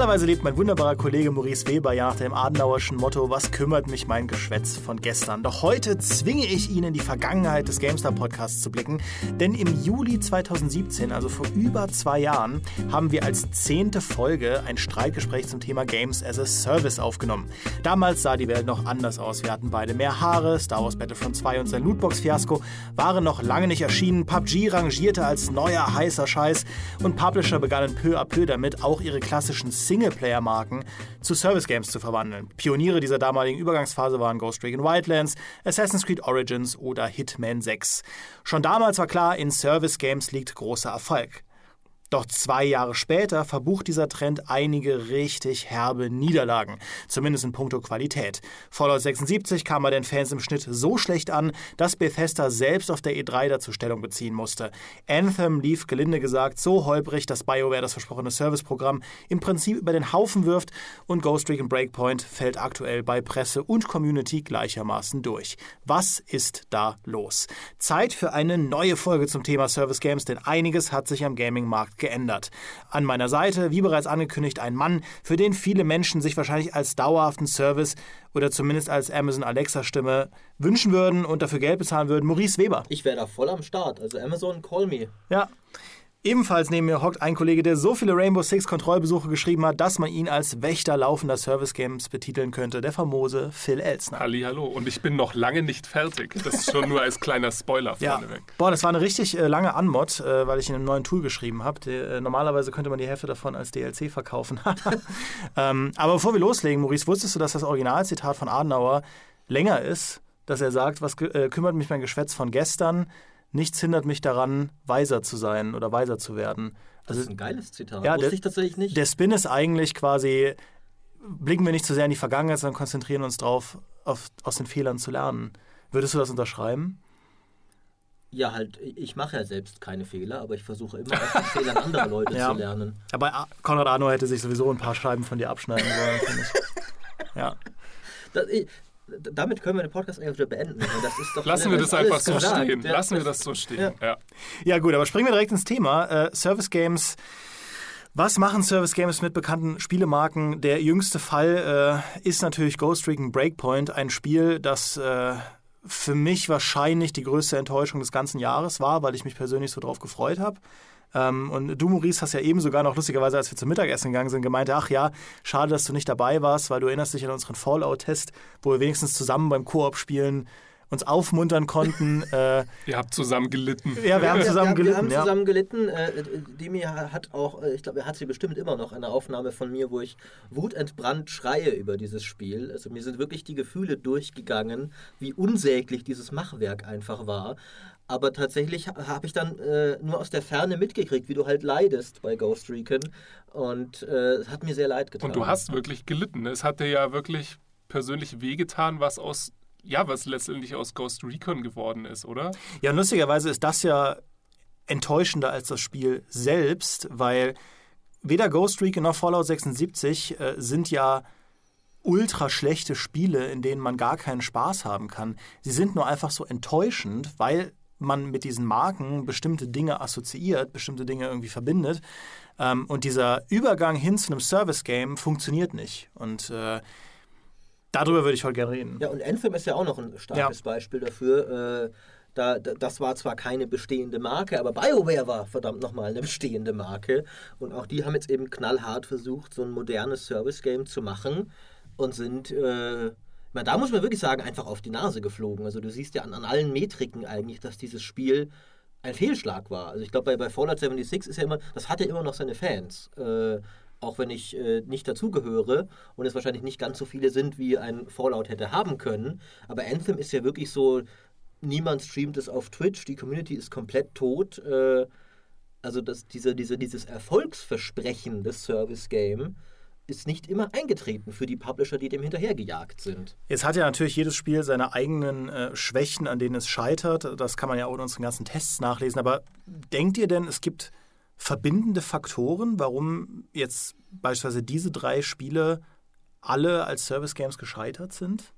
Normalerweise lebt mein wunderbarer Kollege Maurice Weber ja nach dem Adenauerschen Motto, was kümmert mich mein Geschwätz von gestern. Doch heute zwinge ich ihn in die Vergangenheit des GameStar Podcasts zu blicken, denn im Juli 2017, also vor über zwei Jahren, haben wir als zehnte Folge ein Streitgespräch zum Thema Games as a Service aufgenommen. Damals sah die Welt noch anders aus. Wir hatten beide mehr Haare, Star Wars Battlefront 2 und sein Lootbox-Fiasko waren noch lange nicht erschienen, PUBG rangierte als neuer heißer Scheiß und Publisher begannen peu à peu damit, auch ihre klassischen Singleplayer-Marken zu Service-Games zu verwandeln. Pioniere dieser damaligen Übergangsphase waren Ghost Recon Wildlands, Assassin's Creed Origins oder Hitman 6. Schon damals war klar, in Service-Games liegt großer Erfolg. Doch zwei Jahre später verbucht dieser Trend einige richtig herbe Niederlagen, zumindest in puncto Qualität. Fallout 76 kam bei den Fans im Schnitt so schlecht an, dass Bethesda selbst auf der E3 dazu Stellung beziehen musste. Anthem lief gelinde gesagt so holprig, dass BioWare das versprochene Serviceprogramm im Prinzip über den Haufen wirft und Ghost Recon Breakpoint fällt aktuell bei Presse und Community gleichermaßen durch. Was ist da los? Zeit für eine neue Folge zum Thema Service Games, denn einiges hat sich am Gaming-Markt geändert. An meiner Seite, wie bereits angekündigt, ein Mann, für den viele Menschen sich wahrscheinlich als dauerhaften Service oder zumindest als Amazon Alexa Stimme wünschen würden und dafür Geld bezahlen würden. Maurice Weber. Ich wäre da voll am Start. Also Amazon, call me. Ja. Ebenfalls neben mir hockt ein Kollege, der so viele Rainbow Six Kontrollbesuche geschrieben hat, dass man ihn als Wächter laufender Service Games betiteln könnte. Der famose Phil Elsner. Halli, hallo. Und ich bin noch lange nicht fertig. Das ist schon nur als kleiner Spoiler ja. vorneweg. Boah, das war eine richtig äh, lange Anmod, äh, weil ich in einem neuen Tool geschrieben habe. Äh, normalerweise könnte man die Hälfte davon als DLC verkaufen. ähm, aber bevor wir loslegen, Maurice, wusstest du, dass das Originalzitat von Adenauer länger ist? Dass er sagt, was äh, kümmert mich mein Geschwätz von gestern? Nichts hindert mich daran, weiser zu sein oder weiser zu werden. Das also, ist ein geiles Zitat. Ja, Wusste der, ich tatsächlich nicht. Der Spin ist eigentlich quasi, blicken wir nicht zu sehr in die Vergangenheit, sondern konzentrieren uns darauf, aus den Fehlern zu lernen. Würdest du das unterschreiben? Ja, halt, ich mache ja selbst keine Fehler, aber ich versuche immer aus den Fehlern anderer Leute ja. zu lernen. Aber Konrad Arno hätte sich sowieso ein paar Scheiben von dir abschneiden sollen, finde ich. Ja. Das, damit können wir den Podcast eigentlich wieder beenden. Lassen wir das einfach so gesagt. stehen. Ja, Lassen wir das so stehen. Ja. Ja. gut, aber springen wir direkt ins Thema. Äh, Service Games. Was machen Service Games mit bekannten Spielemarken? Der jüngste Fall äh, ist natürlich Ghost Recon Breakpoint, ein Spiel, das äh, für mich wahrscheinlich die größte Enttäuschung des ganzen Jahres war, weil ich mich persönlich so drauf gefreut habe. Ähm, und du, Maurice, hast ja eben sogar noch lustigerweise, als wir zum Mittagessen gegangen sind, gemeint, ach ja, schade, dass du nicht dabei warst, weil du erinnerst dich an unseren Fallout-Test, wo wir wenigstens zusammen beim Koop spielen uns aufmuntern konnten. Äh, Ihr habt zusammen gelitten. Ja, wir haben zusammen wir, gelitten. Wir haben ja. zusammen gelitten. Äh, Demi hat auch, äh, ich glaube, er hat sie bestimmt immer noch, eine Aufnahme von mir, wo ich wutentbrannt schreie über dieses Spiel. Also mir sind wirklich die Gefühle durchgegangen, wie unsäglich dieses Machwerk einfach war. Aber tatsächlich habe ich dann äh, nur aus der Ferne mitgekriegt, wie du halt leidest bei Ghost Recon. Und äh, es hat mir sehr leid getan. Und du hast wirklich gelitten. Es hat dir ja wirklich persönlich wehgetan, was aus ja, was letztendlich aus Ghost Recon geworden ist, oder? Ja, lustigerweise ist das ja enttäuschender als das Spiel selbst, weil weder Ghost Recon noch Fallout 76 äh, sind ja ultra schlechte Spiele, in denen man gar keinen Spaß haben kann. Sie sind nur einfach so enttäuschend, weil man mit diesen Marken bestimmte Dinge assoziiert, bestimmte Dinge irgendwie verbindet. Ähm, und dieser Übergang hin zu einem Service-Game funktioniert nicht. Und äh, darüber würde ich heute gerne reden. Ja, und Anthem ist ja auch noch ein starkes ja. Beispiel dafür. Äh, da, das war zwar keine bestehende Marke, aber BioWare war verdammt nochmal eine bestehende Marke. Und auch die haben jetzt eben knallhart versucht, so ein modernes Service-Game zu machen und sind. Äh, meine, da muss man wirklich sagen, einfach auf die Nase geflogen. Also du siehst ja an, an allen Metriken eigentlich, dass dieses Spiel ein Fehlschlag war. Also ich glaube, bei, bei Fallout 76 ist ja immer, das hat ja immer noch seine Fans. Äh, auch wenn ich äh, nicht dazugehöre und es wahrscheinlich nicht ganz so viele sind, wie ein Fallout hätte haben können. Aber Anthem ist ja wirklich so, niemand streamt es auf Twitch, die Community ist komplett tot. Äh, also das, diese, diese, dieses Erfolgsversprechen des Service Game ist nicht immer eingetreten für die Publisher, die dem hinterhergejagt sind. Jetzt hat ja natürlich jedes Spiel seine eigenen äh, Schwächen, an denen es scheitert. Das kann man ja auch in unseren ganzen Tests nachlesen. Aber denkt ihr denn, es gibt verbindende Faktoren, warum jetzt beispielsweise diese drei Spiele alle als Service Games gescheitert sind?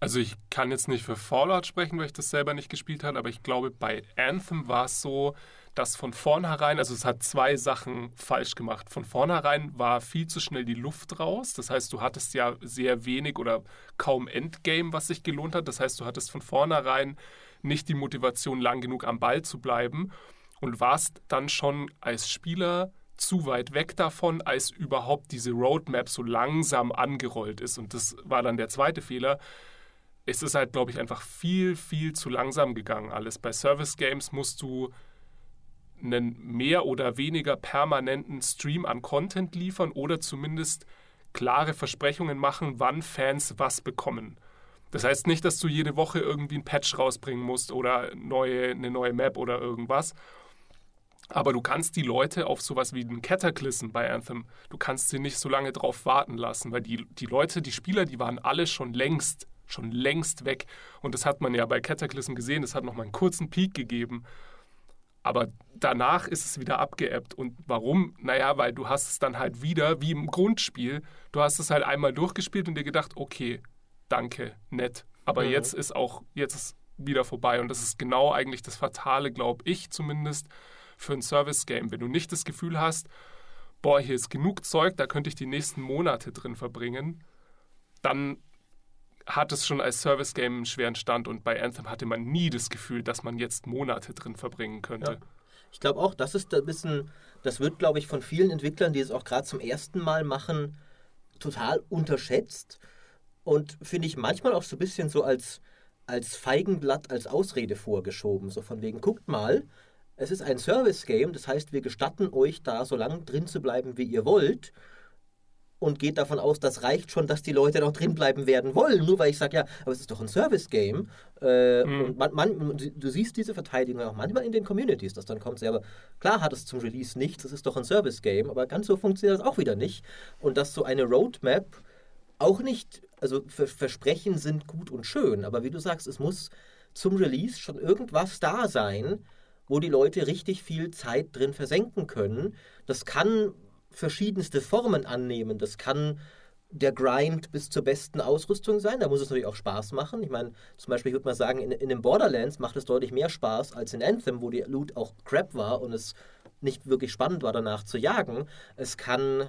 Also ich kann jetzt nicht für Fallout sprechen, weil ich das selber nicht gespielt habe, aber ich glaube, bei Anthem war es so, dass von vornherein, also es hat zwei Sachen falsch gemacht. Von vornherein war viel zu schnell die Luft raus. Das heißt, du hattest ja sehr wenig oder kaum Endgame, was sich gelohnt hat. Das heißt, du hattest von vornherein nicht die Motivation, lang genug am Ball zu bleiben und warst dann schon als Spieler zu weit weg davon, als überhaupt diese Roadmap so langsam angerollt ist. Und das war dann der zweite Fehler. Es ist halt, glaube ich, einfach viel, viel zu langsam gegangen alles. Bei Service Games musst du einen mehr oder weniger permanenten Stream an Content liefern oder zumindest klare Versprechungen machen, wann Fans was bekommen. Das heißt nicht, dass du jede Woche irgendwie ein Patch rausbringen musst oder neue, eine neue Map oder irgendwas. Aber du kannst die Leute auf sowas wie einen Cataclysm bei Anthem, du kannst sie nicht so lange drauf warten lassen, weil die, die Leute, die Spieler, die waren alle schon längst, schon längst weg. Und das hat man ja bei Cataclysm gesehen, das hat nochmal einen kurzen Peak gegeben. Aber danach ist es wieder abgeebbt. Und warum? Naja, weil du hast es dann halt wieder, wie im Grundspiel, du hast es halt einmal durchgespielt und dir gedacht, okay, danke, nett. Aber mhm. jetzt ist auch, jetzt ist wieder vorbei. Und das ist genau eigentlich das Fatale, glaube ich zumindest, für ein Service-Game. Wenn du nicht das Gefühl hast, boah, hier ist genug Zeug, da könnte ich die nächsten Monate drin verbringen, dann hat es schon als Service-Game einen schweren Stand und bei Anthem hatte man nie das Gefühl, dass man jetzt Monate drin verbringen könnte. Ja. Ich glaube auch, das ist ein bisschen, das wird, glaube ich, von vielen Entwicklern, die es auch gerade zum ersten Mal machen, total unterschätzt und finde ich manchmal auch so ein bisschen so als, als Feigenblatt, als Ausrede vorgeschoben. So von wegen, guckt mal, es ist ein Service-Game, das heißt, wir gestatten euch da so lange drin zu bleiben, wie ihr wollt und geht davon aus, das reicht schon, dass die Leute noch drin bleiben werden wollen. Nur weil ich sage, ja, aber es ist doch ein Service-Game. Äh, mhm. Und man, man, du siehst diese Verteidigung auch manchmal in den Communities, dass dann kommt, ja, aber klar hat es zum Release nichts, es ist doch ein Service-Game, aber ganz so funktioniert das auch wieder nicht. Und dass so eine Roadmap auch nicht, also Versprechen sind gut und schön, aber wie du sagst, es muss zum Release schon irgendwas da sein, wo die Leute richtig viel Zeit drin versenken können. Das kann verschiedenste Formen annehmen. Das kann der Grind bis zur besten Ausrüstung sein. Da muss es natürlich auch Spaß machen. Ich meine, zum Beispiel, ich würde mal sagen, in, in den Borderlands macht es deutlich mehr Spaß als in Anthem, wo die Loot auch Crap war und es nicht wirklich spannend war, danach zu jagen. Es kann,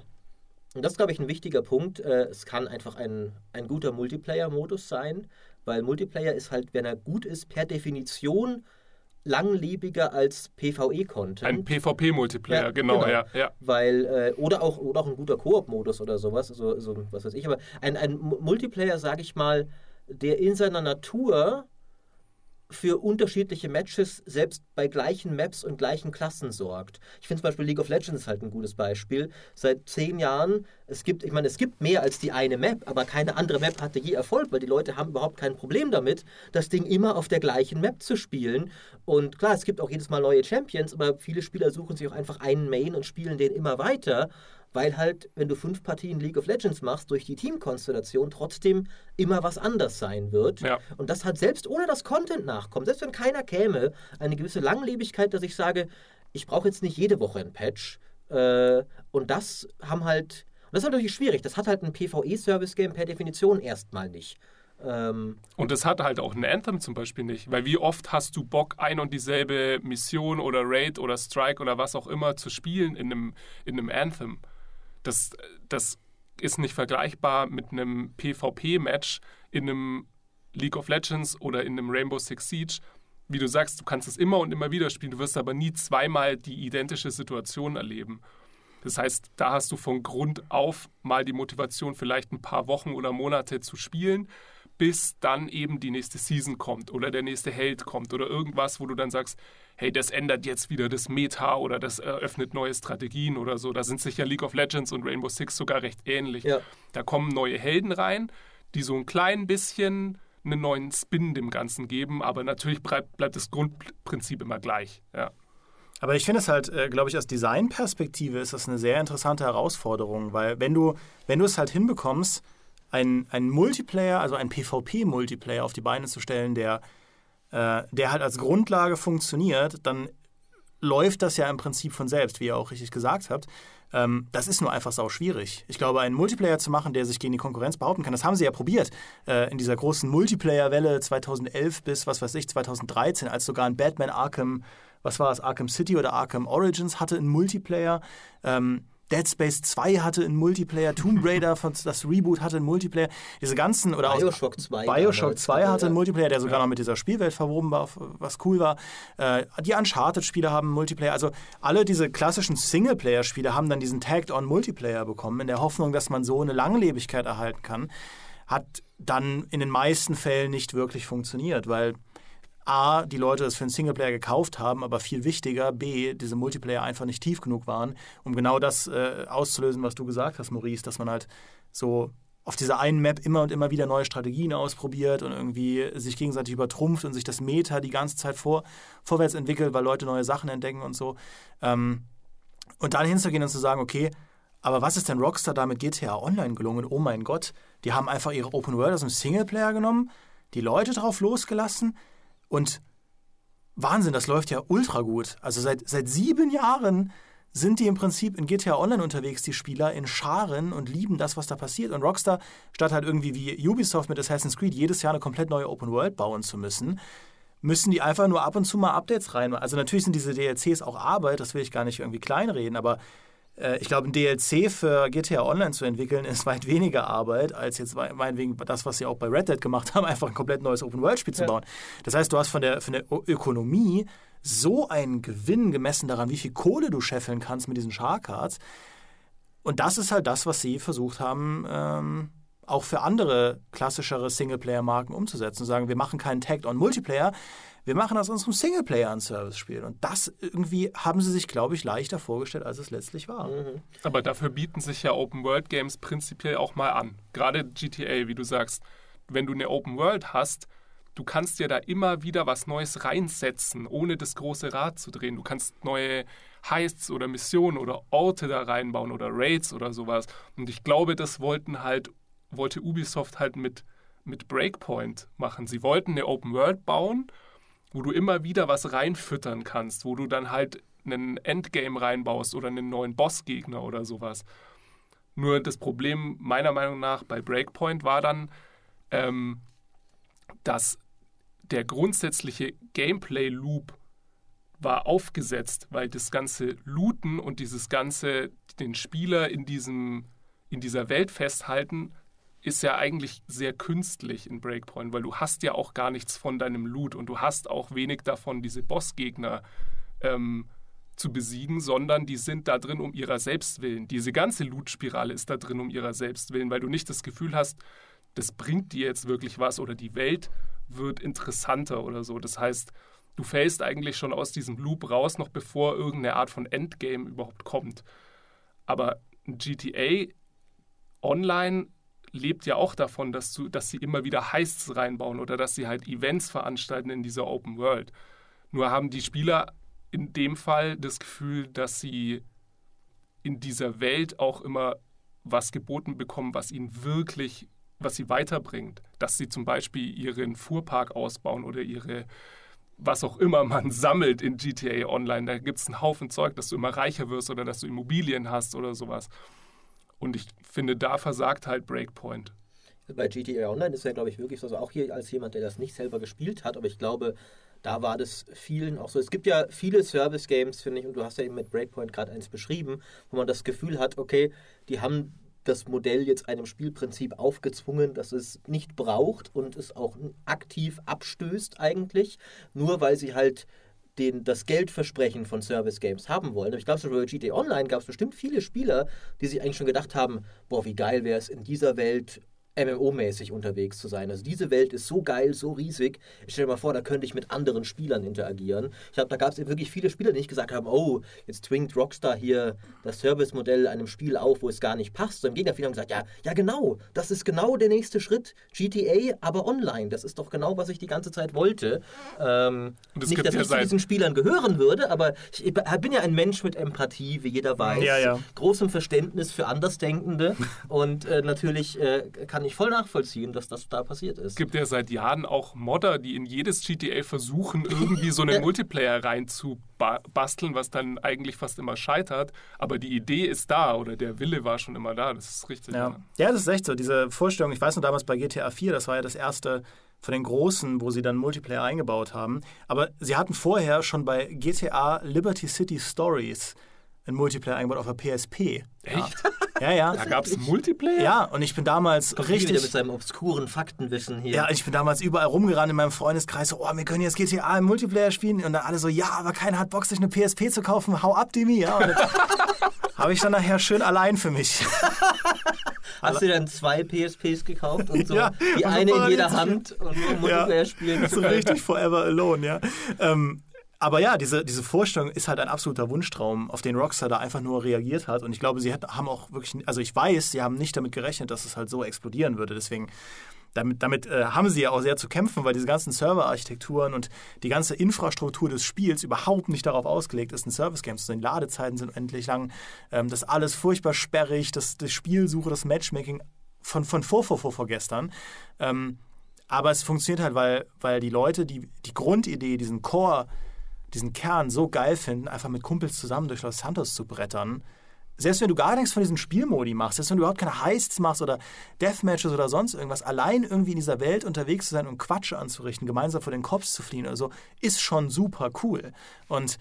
und das ist, glaube ich, ein wichtiger Punkt, äh, es kann einfach ein, ein guter Multiplayer-Modus sein, weil Multiplayer ist halt, wenn er gut ist, per Definition langlebiger als PvE-Content. Ein PvP-Multiplayer, ja, genau, genau, ja, ja. Weil, äh, oder, auch, oder auch ein guter Koop-Modus oder sowas, also, also, was weiß ich, aber ein, ein Multiplayer, sage ich mal, der in seiner Natur für unterschiedliche Matches selbst bei gleichen Maps und gleichen Klassen sorgt. Ich finde zum Beispiel League of Legends halt ein gutes Beispiel. Seit zehn Jahren, es gibt, ich meine, es gibt mehr als die eine Map, aber keine andere Map hatte je Erfolg, weil die Leute haben überhaupt kein Problem damit, das Ding immer auf der gleichen Map zu spielen. Und klar, es gibt auch jedes Mal neue Champions, aber viele Spieler suchen sich auch einfach einen Main und spielen den immer weiter weil halt, wenn du fünf Partien League of Legends machst, durch die Teamkonstellation trotzdem immer was anders sein wird. Ja. Und das hat selbst ohne das Content nachkommt, selbst wenn keiner käme, eine gewisse Langlebigkeit, dass ich sage, ich brauche jetzt nicht jede Woche ein Patch. Äh, und das haben halt, und das ist natürlich schwierig, das hat halt ein PvE-Service-Game per Definition erstmal nicht. Ähm, und das hat halt auch ein Anthem zum Beispiel nicht, weil wie oft hast du Bock, ein und dieselbe Mission oder Raid oder Strike oder was auch immer zu spielen in einem, in einem Anthem? Das, das ist nicht vergleichbar mit einem PvP-Match in einem League of Legends oder in einem Rainbow Six Siege. Wie du sagst, du kannst es immer und immer wieder spielen, du wirst aber nie zweimal die identische Situation erleben. Das heißt, da hast du von Grund auf mal die Motivation, vielleicht ein paar Wochen oder Monate zu spielen, bis dann eben die nächste Season kommt oder der nächste Held kommt oder irgendwas, wo du dann sagst, hey, das ändert jetzt wieder das Meta oder das eröffnet neue Strategien oder so. Da sind sicher League of Legends und Rainbow Six sogar recht ähnlich. Ja. Da kommen neue Helden rein, die so ein klein bisschen einen neuen Spin dem Ganzen geben, aber natürlich bleibt, bleibt das Grundprinzip immer gleich. Ja. Aber ich finde es halt, äh, glaube ich, aus Designperspektive ist das eine sehr interessante Herausforderung, weil wenn du, wenn du es halt hinbekommst, einen, einen Multiplayer, also einen PvP-Multiplayer auf die Beine zu stellen, der äh, der halt als Grundlage funktioniert, dann läuft das ja im Prinzip von selbst, wie ihr auch richtig gesagt habt. Ähm, das ist nur einfach sau schwierig. Ich glaube, einen Multiplayer zu machen, der sich gegen die Konkurrenz behaupten kann, das haben sie ja probiert. Äh, in dieser großen Multiplayer-Welle 2011 bis, was weiß ich, 2013, als sogar ein Batman Arkham, was war es, Arkham City oder Arkham Origins hatte einen Multiplayer. Ähm, Dead Space 2 hatte einen Multiplayer, Tomb Raider, das Reboot hatte einen Multiplayer, diese ganzen oder Bioshock 2. Bioshock 2 hatte einen Multiplayer, der sogar ja. noch mit dieser Spielwelt verwoben war, was cool war. Äh, die Uncharted-Spiele haben einen Multiplayer, also alle diese klassischen Singleplayer-Spiele haben dann diesen Tagged-on-Multiplayer bekommen, in der Hoffnung, dass man so eine Langlebigkeit erhalten kann. Hat dann in den meisten Fällen nicht wirklich funktioniert, weil A, die Leute das für einen Singleplayer gekauft haben, aber viel wichtiger, B, diese Multiplayer einfach nicht tief genug waren, um genau das äh, auszulösen, was du gesagt hast, Maurice, dass man halt so auf dieser einen Map immer und immer wieder neue Strategien ausprobiert und irgendwie sich gegenseitig übertrumpft und sich das Meta die ganze Zeit vor, vorwärts entwickelt, weil Leute neue Sachen entdecken und so. Ähm, und dann hinzugehen und zu sagen, okay, aber was ist denn Rockstar da mit GTA Online gelungen? Oh mein Gott, die haben einfach ihre Open World aus dem Singleplayer genommen, die Leute drauf losgelassen, und Wahnsinn, das läuft ja ultra gut. Also seit, seit sieben Jahren sind die im Prinzip in GTA Online unterwegs, die Spieler, in Scharen und lieben das, was da passiert. Und Rockstar, statt halt irgendwie wie Ubisoft mit Assassin's Creed jedes Jahr eine komplett neue Open World bauen zu müssen, müssen die einfach nur ab und zu mal Updates rein. Also natürlich sind diese DLCs auch Arbeit, das will ich gar nicht irgendwie kleinreden, aber ich glaube, ein DLC für GTA Online zu entwickeln, ist weit weniger Arbeit, als jetzt meinetwegen das, was sie auch bei Red Dead gemacht haben, einfach ein komplett neues Open-World-Spiel zu bauen. Das heißt, du hast von der, von der Ökonomie so einen Gewinn gemessen daran, wie viel Kohle du scheffeln kannst mit diesen Shark-Cards. Und das ist halt das, was sie versucht haben, ähm, auch für andere klassischere Singleplayer-Marken umzusetzen. Sagen, wir machen keinen Tagged-on-Multiplayer, wir machen aus unserem Singleplayer ein Service-Spiel. Und das irgendwie haben sie sich, glaube ich, leichter vorgestellt, als es letztlich war. Mhm. Aber dafür bieten sich ja Open-World-Games prinzipiell auch mal an. Gerade GTA, wie du sagst, wenn du eine Open-World hast, du kannst dir da immer wieder was Neues reinsetzen, ohne das große Rad zu drehen. Du kannst neue Heists oder Missionen oder Orte da reinbauen oder Raids oder sowas. Und ich glaube, das wollten halt, wollte Ubisoft halt mit, mit Breakpoint machen. Sie wollten eine Open World bauen wo du immer wieder was reinfüttern kannst, wo du dann halt einen Endgame reinbaust oder einen neuen Bossgegner oder sowas. Nur das Problem meiner Meinung nach bei Breakpoint war dann, ähm, dass der grundsätzliche Gameplay-Loop war aufgesetzt, weil das ganze Looten und dieses ganze den Spieler in diesem in dieser Welt festhalten ist ja eigentlich sehr künstlich in Breakpoint, weil du hast ja auch gar nichts von deinem Loot und du hast auch wenig davon, diese Bossgegner ähm, zu besiegen, sondern die sind da drin um ihrer Selbstwillen. Diese ganze Loot-Spirale ist da drin um ihrer Selbstwillen, weil du nicht das Gefühl hast, das bringt dir jetzt wirklich was oder die Welt wird interessanter oder so. Das heißt, du fällst eigentlich schon aus diesem Loop raus, noch bevor irgendeine Art von Endgame überhaupt kommt. Aber GTA Online lebt ja auch davon, dass, du, dass sie immer wieder Heists reinbauen oder dass sie halt Events veranstalten in dieser Open World. Nur haben die Spieler in dem Fall das Gefühl, dass sie in dieser Welt auch immer was geboten bekommen, was ihnen wirklich, was sie weiterbringt. Dass sie zum Beispiel ihren Fuhrpark ausbauen oder ihre, was auch immer man sammelt in GTA Online. Da gibt es einen Haufen Zeug, dass du immer reicher wirst oder dass du Immobilien hast oder sowas. Und ich finde, da versagt halt Breakpoint. Bei GTA Online ist ja, glaube ich, wirklich so, also auch hier als jemand, der das nicht selber gespielt hat, aber ich glaube, da war das vielen auch so. Es gibt ja viele Service-Games, finde ich, und du hast ja eben mit Breakpoint gerade eins beschrieben, wo man das Gefühl hat, okay, die haben das Modell jetzt einem Spielprinzip aufgezwungen, das es nicht braucht und es auch aktiv abstößt eigentlich, nur weil sie halt den, das Geldversprechen von Service Games haben wollen. Ich glaube, bei GTA Online gab es bestimmt viele Spieler, die sich eigentlich schon gedacht haben, boah, wie geil wäre es in dieser Welt MMO-mäßig unterwegs zu sein. Also diese Welt ist so geil, so riesig. Ich stelle mir mal vor, da könnte ich mit anderen Spielern interagieren. Ich glaube, da gab es wirklich viele Spieler, die nicht gesagt haben, oh, jetzt twingt Rockstar hier das Service-Modell einem Spiel auf, wo es gar nicht passt. Sondern im Gegenteil, viele haben gesagt, ja, ja genau, das ist genau der nächste Schritt. GTA, aber online. Das ist doch genau, was ich die ganze Zeit wollte. Ähm, nicht, dass ja ich zu diesen Spielern gehören würde, aber ich bin ja ein Mensch mit Empathie, wie jeder weiß. Ja, ja. Großem Verständnis für Andersdenkende. und äh, natürlich äh, kann ich ich voll nachvollziehen, dass das da passiert ist. Es gibt ja seit Jahren auch Modder, die in jedes GTA versuchen, irgendwie so einen Multiplayer reinzubasteln, was dann eigentlich fast immer scheitert. Aber die Idee ist da oder der Wille war schon immer da. Das ist richtig. Ja, ja das ist echt so. Diese Vorstellung, ich weiß noch damals bei GTA 4, das war ja das erste von den großen, wo sie dann Multiplayer eingebaut haben. Aber sie hatten vorher schon bei GTA Liberty City Stories einen Multiplayer eingebaut auf der PSP. Echt? Ja, ja. Da gab es Multiplayer? Ja, und ich bin damals Kommt richtig. Wieder mit seinem obskuren Faktenwissen hier. Ja, ich bin damals überall rumgerannt in meinem Freundeskreis, so, oh, wir können jetzt GTA im Multiplayer spielen. Und dann alle so, ja, aber keiner hat Bock, sich eine PSP zu kaufen. Hau ab, Demi. Ja, habe ich dann nachher schön allein für mich. Hast du dann zwei PSPs gekauft und so ja, die eine in jeder Hand und nur Multiplayer ja, spielen? So richtig forever alone, ja. Ähm, aber ja, diese, diese Vorstellung ist halt ein absoluter Wunschtraum, auf den Rockstar da einfach nur reagiert hat. Und ich glaube, sie hat, haben auch wirklich, also ich weiß, sie haben nicht damit gerechnet, dass es halt so explodieren würde. Deswegen, damit, damit äh, haben sie ja auch sehr zu kämpfen, weil diese ganzen Serverarchitekturen und die ganze Infrastruktur des Spiels überhaupt nicht darauf ausgelegt ist, ein Service-Game zu sein. Ladezeiten sind endlich lang, ähm, das alles furchtbar sperrig, das, das Spielsuche, das Matchmaking von, von vor, vor, vor, vor gestern. Ähm, aber es funktioniert halt, weil, weil die Leute die, die Grundidee, diesen Core, diesen Kern so geil finden, einfach mit Kumpels zusammen durch Los Santos zu brettern. Selbst wenn du gar nichts von diesen Spielmodi machst, selbst wenn du überhaupt keine Heists machst oder Deathmatches oder sonst irgendwas, allein irgendwie in dieser Welt unterwegs zu sein und Quatsch anzurichten, gemeinsam vor den Cops zu fliehen oder so, ist schon super cool. Und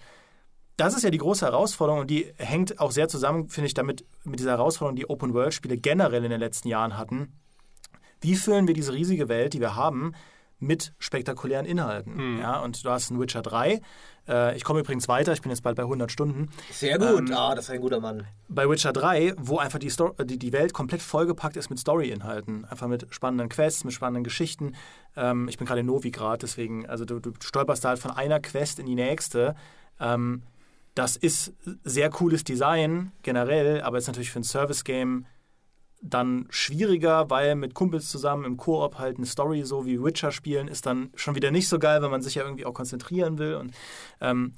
das ist ja die große Herausforderung und die hängt auch sehr zusammen, finde ich, damit mit dieser Herausforderung, die Open-World-Spiele generell in den letzten Jahren hatten. Wie füllen wir diese riesige Welt, die wir haben, mit spektakulären Inhalten? Mhm. Ja, und du hast einen Witcher 3, äh, ich komme übrigens weiter, ich bin jetzt bald bei 100 Stunden. Sehr gut, ähm, ah, das ist ein guter Mann. Bei Witcher 3, wo einfach die, Story, die, die Welt komplett vollgepackt ist mit Story-Inhalten. Einfach mit spannenden Quests, mit spannenden Geschichten. Ähm, ich bin gerade in Novigrad, deswegen, also du, du, stolperst da halt von einer Quest in die nächste. Ähm, das ist sehr cooles Design generell, aber ist natürlich für ein Service-Game dann schwieriger, weil mit Kumpels zusammen im Koop halt eine Story so wie Witcher spielen ist dann schon wieder nicht so geil, wenn man sich ja irgendwie auch konzentrieren will. Und, ähm,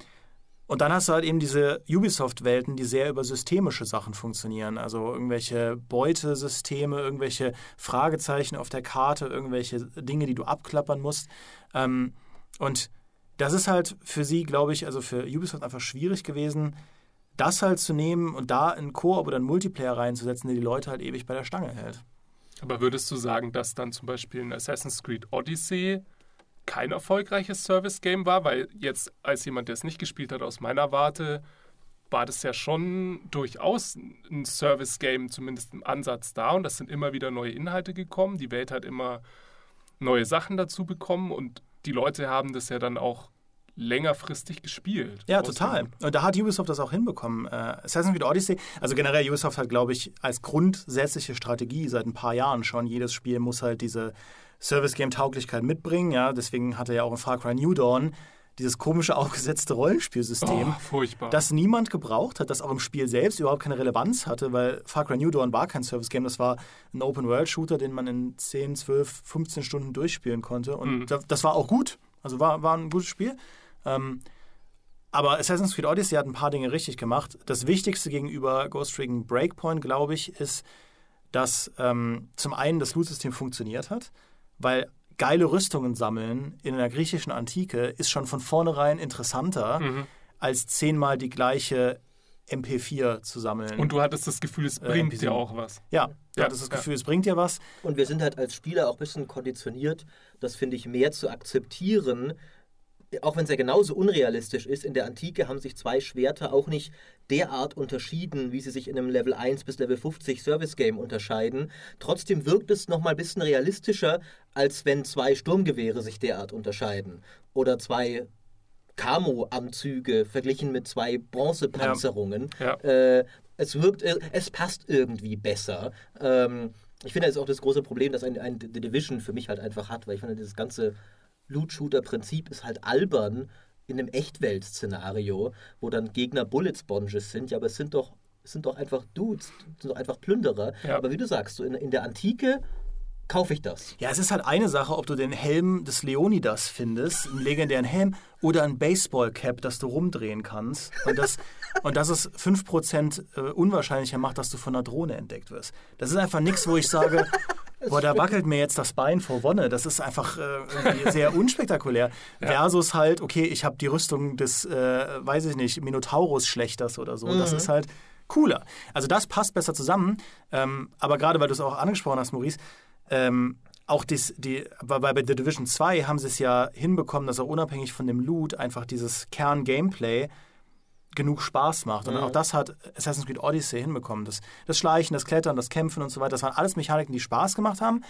und dann hast du halt eben diese Ubisoft-Welten, die sehr über systemische Sachen funktionieren. Also irgendwelche Beutesysteme, irgendwelche Fragezeichen auf der Karte, irgendwelche Dinge, die du abklappern musst. Ähm, und das ist halt für sie, glaube ich, also für Ubisoft einfach schwierig gewesen, das halt zu nehmen und da einen Koop oder einen Multiplayer reinzusetzen, der die Leute halt ewig bei der Stange hält. Aber würdest du sagen, dass dann zum Beispiel ein Assassin's Creed Odyssey kein erfolgreiches Service-Game war? Weil jetzt als jemand, der es nicht gespielt hat, aus meiner Warte, war das ja schon durchaus ein Service-Game, zumindest im Ansatz da. Und das sind immer wieder neue Inhalte gekommen. Die Welt hat immer neue Sachen dazu bekommen und die Leute haben das ja dann auch längerfristig gespielt. Ja, total. Und da hat Ubisoft das auch hinbekommen. Äh, Assassin's Creed Odyssey, also generell Ubisoft hat, glaube ich, als grundsätzliche Strategie seit ein paar Jahren schon, jedes Spiel muss halt diese Service-Game-Tauglichkeit mitbringen. Ja, deswegen hatte ja auch in Far Cry New Dawn dieses komische aufgesetzte Rollenspielsystem, oh, das niemand gebraucht hat, das auch im Spiel selbst überhaupt keine Relevanz hatte, weil Far Cry New Dawn war kein Service-Game, das war ein Open-World-Shooter, den man in 10, 12, 15 Stunden durchspielen konnte. Und mhm. das war auch gut. Also war, war ein gutes Spiel. Ähm, aber Assassin's Creed Odyssey hat ein paar Dinge richtig gemacht. Das Wichtigste gegenüber Ghost Recon Breakpoint, glaube ich, ist, dass ähm, zum einen das Loot-System funktioniert hat, weil geile Rüstungen sammeln in der griechischen Antike ist schon von vornherein interessanter, mhm. als zehnmal die gleiche MP4 zu sammeln. Und du hattest das Gefühl, es äh, bringt äh, dir auch was. Ja, du ja, hattest das Gefühl, ja. es bringt dir was. Und wir sind halt als Spieler auch ein bisschen konditioniert, das finde ich mehr zu akzeptieren, auch wenn es ja genauso unrealistisch ist, in der Antike haben sich zwei Schwerter auch nicht derart unterschieden, wie sie sich in einem Level 1 bis Level 50 Service Game unterscheiden. Trotzdem wirkt es nochmal ein bisschen realistischer, als wenn zwei Sturmgewehre sich derart unterscheiden. Oder zwei Camo-Anzüge verglichen mit zwei Bronzepanzerungen. Ja. Ja. Äh, es wirkt, es passt irgendwie besser. Ähm, ich finde, das ist auch das große Problem, das ein, ein The Division für mich halt einfach hat, weil ich finde, dieses ganze Loot-Shooter-Prinzip ist halt albern in einem Echtwelt-Szenario, wo dann Gegner Bullet Sponges sind, ja, aber es sind doch, es sind doch einfach Dudes, sind doch einfach Plünderer. Ja. Aber wie du sagst, so in, in der Antike kaufe ich das. Ja, es ist halt eine Sache, ob du den Helm des Leonidas findest, einen legendären Helm, oder ein Baseball-Cap, das du rumdrehen kannst. Und das, und das es 5% äh, unwahrscheinlicher macht, dass du von einer Drohne entdeckt wirst. Das ist einfach nichts, wo ich sage, Boah, da wackelt mir jetzt das Bein vor Wonne. Das ist einfach äh, sehr unspektakulär. ja. Versus halt, okay, ich habe die Rüstung des, äh, weiß ich nicht, Minotaurus-Schlechters oder so. Mhm. Das ist halt cooler. Also das passt besser zusammen. Ähm, aber gerade weil du es auch angesprochen hast, Maurice, ähm, auch dies, die, bei, bei The Division 2 haben sie es ja hinbekommen, dass auch unabhängig von dem Loot einfach dieses Kern-Gameplay genug Spaß macht. Und mhm. auch das hat Assassin's Creed Odyssey hinbekommen. Das, das Schleichen, das Klettern, das Kämpfen und so weiter, das waren alles Mechaniken, die Spaß gemacht haben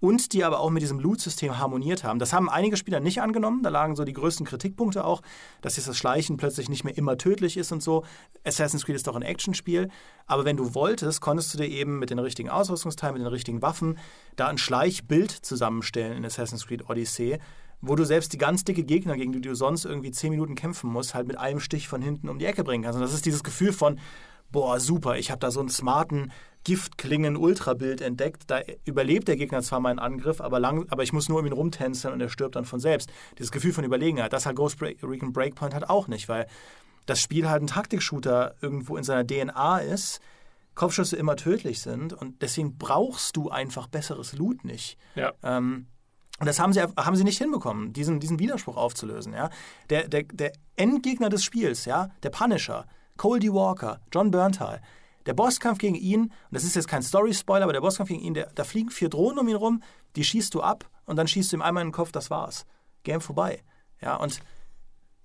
und die aber auch mit diesem Loot-System harmoniert haben. Das haben einige Spieler nicht angenommen. Da lagen so die größten Kritikpunkte auch, dass jetzt das Schleichen plötzlich nicht mehr immer tödlich ist und so. Assassin's Creed ist doch ein Actionspiel. Aber wenn du wolltest, konntest du dir eben mit den richtigen Ausrüstungsteilen, mit den richtigen Waffen da ein Schleichbild zusammenstellen in Assassin's Creed Odyssey wo du selbst die ganz dicke Gegner, gegen die du sonst irgendwie zehn Minuten kämpfen musst, halt mit einem Stich von hinten um die Ecke bringen kannst. Und das ist dieses Gefühl von, boah, super, ich habe da so einen smarten Giftklingen-Ultrabild entdeckt. Da überlebt der Gegner zwar meinen Angriff, aber, lang, aber ich muss nur um ihn rumtänzeln und er stirbt dann von selbst. Dieses Gefühl von Überlegenheit, das hat Ghost Recon Breakpoint halt auch nicht, weil das Spiel halt ein Taktikshooter irgendwo in seiner DNA ist, Kopfschüsse immer tödlich sind und deswegen brauchst du einfach besseres Loot nicht. Ja. Ähm, und das haben sie, haben sie nicht hinbekommen, diesen, diesen Widerspruch aufzulösen. Ja? Der, der, der Endgegner des Spiels, ja? der Punisher, Cole D. Walker, John Berntal, der Bosskampf gegen ihn, und das ist jetzt kein Story-Spoiler, aber der Bosskampf gegen ihn, der, da fliegen vier Drohnen um ihn rum, die schießt du ab und dann schießt du ihm einmal in den Kopf, das war's. Game vorbei. Ja, und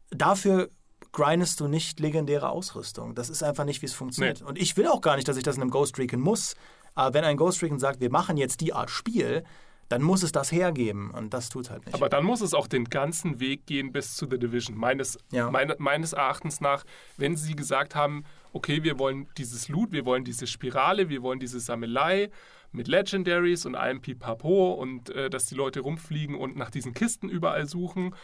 dafür grindest du nicht legendäre Ausrüstung. Das ist einfach nicht, wie es funktioniert. Nee. Und ich will auch gar nicht, dass ich das in einem Ghost Recon muss. Aber wenn ein Ghost Recon sagt, wir machen jetzt die Art Spiel, dann muss es das hergeben und das tut halt nicht. Aber dann muss es auch den ganzen Weg gehen bis zu The Division. Meines, ja. meine, meines Erachtens nach, wenn sie gesagt haben, okay, wir wollen dieses Loot, wir wollen diese Spirale, wir wollen diese Sammelei mit Legendaries und allem Pipapo und äh, dass die Leute rumfliegen und nach diesen Kisten überall suchen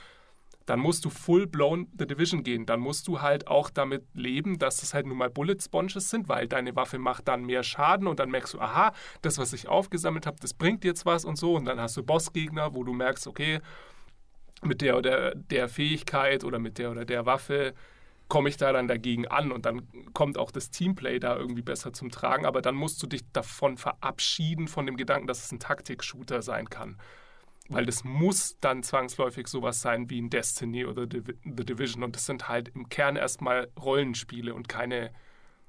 dann musst du full blown The Division gehen. Dann musst du halt auch damit leben, dass es halt nun mal Bullet Sponges sind, weil deine Waffe macht dann mehr Schaden und dann merkst du, aha, das, was ich aufgesammelt habe, das bringt jetzt was und so. Und dann hast du Bossgegner, wo du merkst, okay, mit der oder der Fähigkeit oder mit der oder der Waffe komme ich da dann dagegen an und dann kommt auch das Teamplay da irgendwie besser zum Tragen. Aber dann musst du dich davon verabschieden, von dem Gedanken, dass es ein Taktik-Shooter sein kann. Weil das muss dann zwangsläufig sowas sein wie ein Destiny oder The Division. Und das sind halt im Kern erstmal Rollenspiele und keine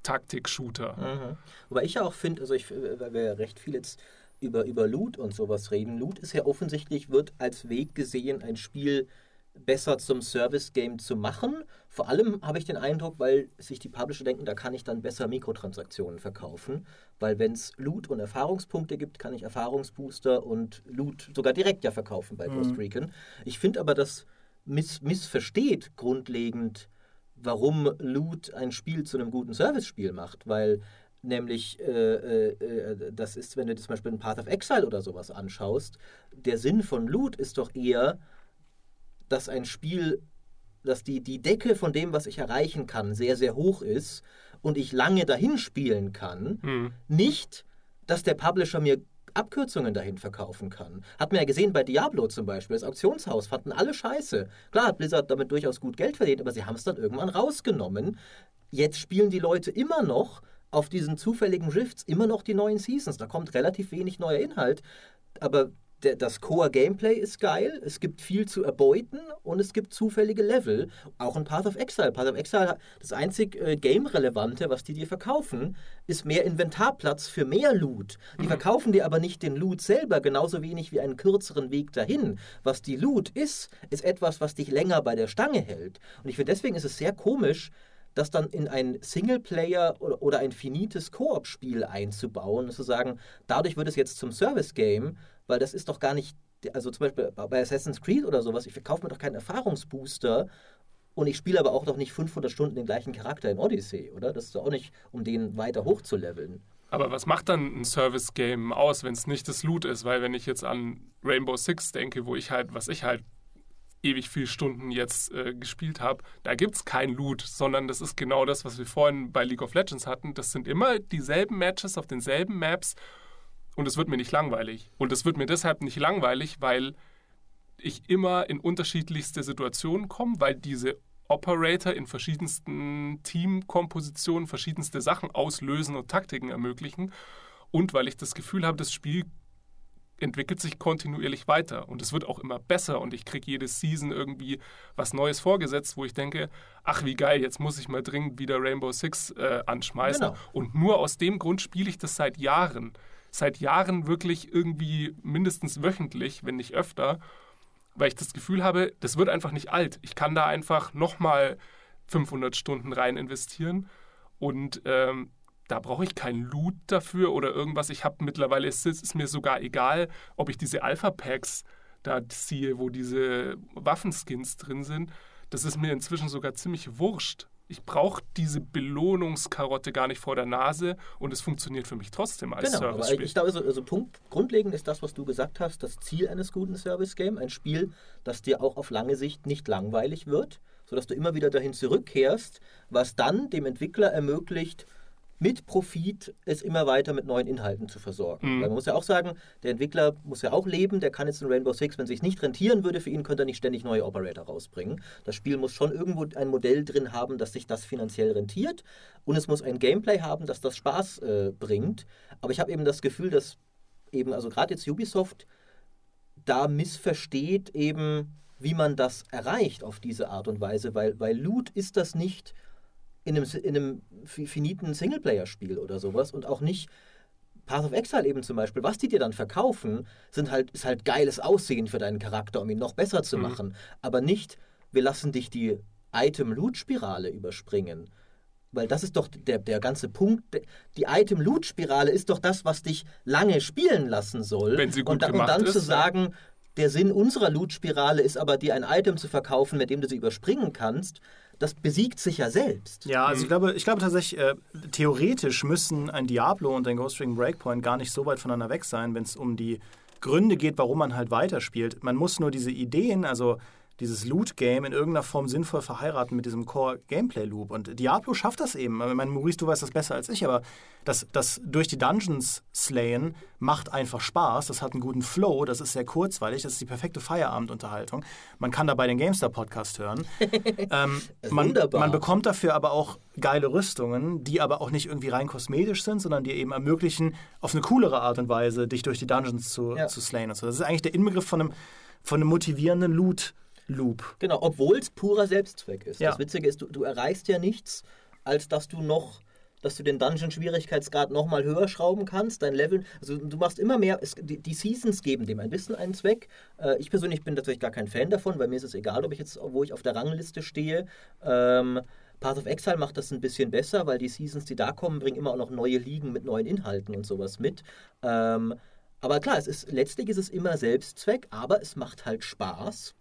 Taktik-Shooter. Mhm. Wobei ich ja auch finde, also ich, weil wir ja recht viel jetzt über, über Loot und sowas reden. Loot ist ja offensichtlich, wird als Weg gesehen, ein Spiel besser zum Service-Game zu machen. Vor allem habe ich den Eindruck, weil sich die Publisher denken, da kann ich dann besser Mikrotransaktionen verkaufen. Weil wenn es Loot und Erfahrungspunkte gibt, kann ich Erfahrungsbooster und Loot sogar direkt ja verkaufen bei mhm. Ghost Recon. Ich finde aber, das miss missversteht grundlegend, warum Loot ein Spiel zu einem guten Service-Spiel macht. Weil nämlich äh, äh, das ist, wenn du zum Beispiel ein Path of Exile oder sowas anschaust, der Sinn von Loot ist doch eher, dass ein Spiel, dass die, die Decke von dem, was ich erreichen kann, sehr, sehr hoch ist und ich lange dahin spielen kann, mhm. nicht, dass der Publisher mir Abkürzungen dahin verkaufen kann. Hat man ja gesehen bei Diablo zum Beispiel. Das Auktionshaus fanden alle scheiße. Klar hat Blizzard damit durchaus gut Geld verdient, aber sie haben es dann irgendwann rausgenommen. Jetzt spielen die Leute immer noch auf diesen zufälligen Rifts immer noch die neuen Seasons. Da kommt relativ wenig neuer Inhalt. Aber der, das Core-Gameplay ist geil, es gibt viel zu erbeuten und es gibt zufällige Level. Auch in Path of Exile. Path of Exile, das einzig äh, Game-Relevante, was die dir verkaufen, ist mehr Inventarplatz für mehr Loot. Die mhm. verkaufen dir aber nicht den Loot selber, genauso wenig wie einen kürzeren Weg dahin. Was die Loot ist, ist etwas, was dich länger bei der Stange hält. Und ich finde, deswegen ist es sehr komisch, das dann in ein Singleplayer oder, ein finites Koop-Spiel einzubauen und zu sagen, dadurch wird es jetzt zum Service-Game, weil das ist doch gar nicht, also zum Beispiel bei Assassin's Creed oder sowas, ich verkaufe mir doch keinen Erfahrungsbooster und ich spiele aber auch noch nicht 500 Stunden den gleichen Charakter in Odyssey, oder? Das ist doch auch nicht, um den weiter hochzuleveln. Aber was macht dann ein Service-Game aus, wenn es nicht das Loot ist? Weil wenn ich jetzt an Rainbow Six denke, wo ich halt, was ich halt ewig viele Stunden jetzt äh, gespielt habe, da gibt es kein Loot, sondern das ist genau das, was wir vorhin bei League of Legends hatten. Das sind immer dieselben Matches auf denselben Maps und es wird mir nicht langweilig. Und es wird mir deshalb nicht langweilig, weil ich immer in unterschiedlichste Situationen komme, weil diese Operator in verschiedensten Teamkompositionen verschiedenste Sachen auslösen und Taktiken ermöglichen. Und weil ich das Gefühl habe, das Spiel entwickelt sich kontinuierlich weiter und es wird auch immer besser und ich kriege jede Season irgendwie was Neues vorgesetzt, wo ich denke, ach wie geil, jetzt muss ich mal dringend wieder Rainbow Six äh, anschmeißen. Genau. Und nur aus dem Grund spiele ich das seit Jahren. Seit Jahren wirklich irgendwie mindestens wöchentlich, wenn nicht öfter, weil ich das Gefühl habe, das wird einfach nicht alt. Ich kann da einfach nochmal 500 Stunden rein investieren und ähm, da brauche ich keinen Loot dafür oder irgendwas. Ich habe mittlerweile, es ist mir sogar egal, ob ich diese Alpha-Packs da ziehe, wo diese Waffenskins drin sind. Das ist mir inzwischen sogar ziemlich wurscht. Ich brauche diese Belohnungskarotte gar nicht vor der Nase und es funktioniert für mich trotzdem als genau, Service. -Spiel. Ich glaube, also, also Punkt, grundlegend ist das, was du gesagt hast, das Ziel eines guten Service-Game. Ein Spiel, das dir auch auf lange Sicht nicht langweilig wird, sodass du immer wieder dahin zurückkehrst, was dann dem Entwickler ermöglicht, mit Profit es immer weiter mit neuen Inhalten zu versorgen. Mhm. Weil man muss ja auch sagen, der Entwickler muss ja auch leben, der kann jetzt in Rainbow Six, wenn es sich nicht rentieren würde für ihn, könnte er nicht ständig neue Operator rausbringen. Das Spiel muss schon irgendwo ein Modell drin haben, dass sich das finanziell rentiert und es muss ein Gameplay haben, dass das Spaß äh, bringt. Aber ich habe eben das Gefühl, dass eben, also gerade jetzt Ubisoft da missversteht eben, wie man das erreicht auf diese Art und Weise, weil, weil Loot ist das nicht in einem, in einem finiten Singleplayer-Spiel oder sowas und auch nicht Path of Exile eben zum Beispiel, was die dir dann verkaufen, sind halt, ist halt geiles Aussehen für deinen Charakter, um ihn noch besser zu mhm. machen. Aber nicht, wir lassen dich die Item-Loot-Spirale überspringen. Weil das ist doch der, der ganze Punkt. Die Item-Loot-Spirale ist doch das, was dich lange spielen lassen soll. Wenn sie gut und, da, gemacht und dann ist, zu sagen, der Sinn unserer Loot-Spirale ist aber, dir ein Item zu verkaufen, mit dem du sie überspringen kannst, das besiegt sich ja selbst. Ja, also ich glaube, ich glaube tatsächlich, äh, theoretisch müssen ein Diablo und ein Ghost Ring Breakpoint gar nicht so weit voneinander weg sein, wenn es um die Gründe geht, warum man halt weiterspielt. Man muss nur diese Ideen, also dieses Loot-Game in irgendeiner Form sinnvoll verheiraten mit diesem Core-Gameplay-Loop. Und Diablo schafft das eben. Ich meine, Maurice, du weißt das besser als ich, aber das, das durch die Dungeons slayen macht einfach Spaß. Das hat einen guten Flow, das ist sehr kurzweilig, das ist die perfekte Feierabendunterhaltung. Man kann dabei den GameStar-Podcast hören. ähm, man, man bekommt dafür aber auch geile Rüstungen, die aber auch nicht irgendwie rein kosmetisch sind, sondern die eben ermöglichen, auf eine coolere Art und Weise dich durch die Dungeons zu, ja. zu slayen und so. Das ist eigentlich der Inbegriff von einem, von einem motivierenden Loot. Loop. Genau, obwohl es purer Selbstzweck ist. Ja. Das Witzige ist, du, du erreichst ja nichts, als dass du noch dass du den Dungeon-Schwierigkeitsgrad nochmal höher schrauben kannst, dein Level, also du machst immer mehr, es, die, die, Seasons geben dem ein bisschen einen Zweck. Äh, ich persönlich bin tatsächlich gar kein Fan davon, weil mir ist es egal, ob ich jetzt, wo ich auf der Rangliste stehe. Ähm, Path of Exile macht das ein bisschen besser, weil die Seasons, die da kommen, bringen immer auch noch neue Ligen mit neuen Inhalten und sowas mit. Ähm, aber klar, es ist, letztlich ist es immer Selbstzweck, aber es macht halt Spaß.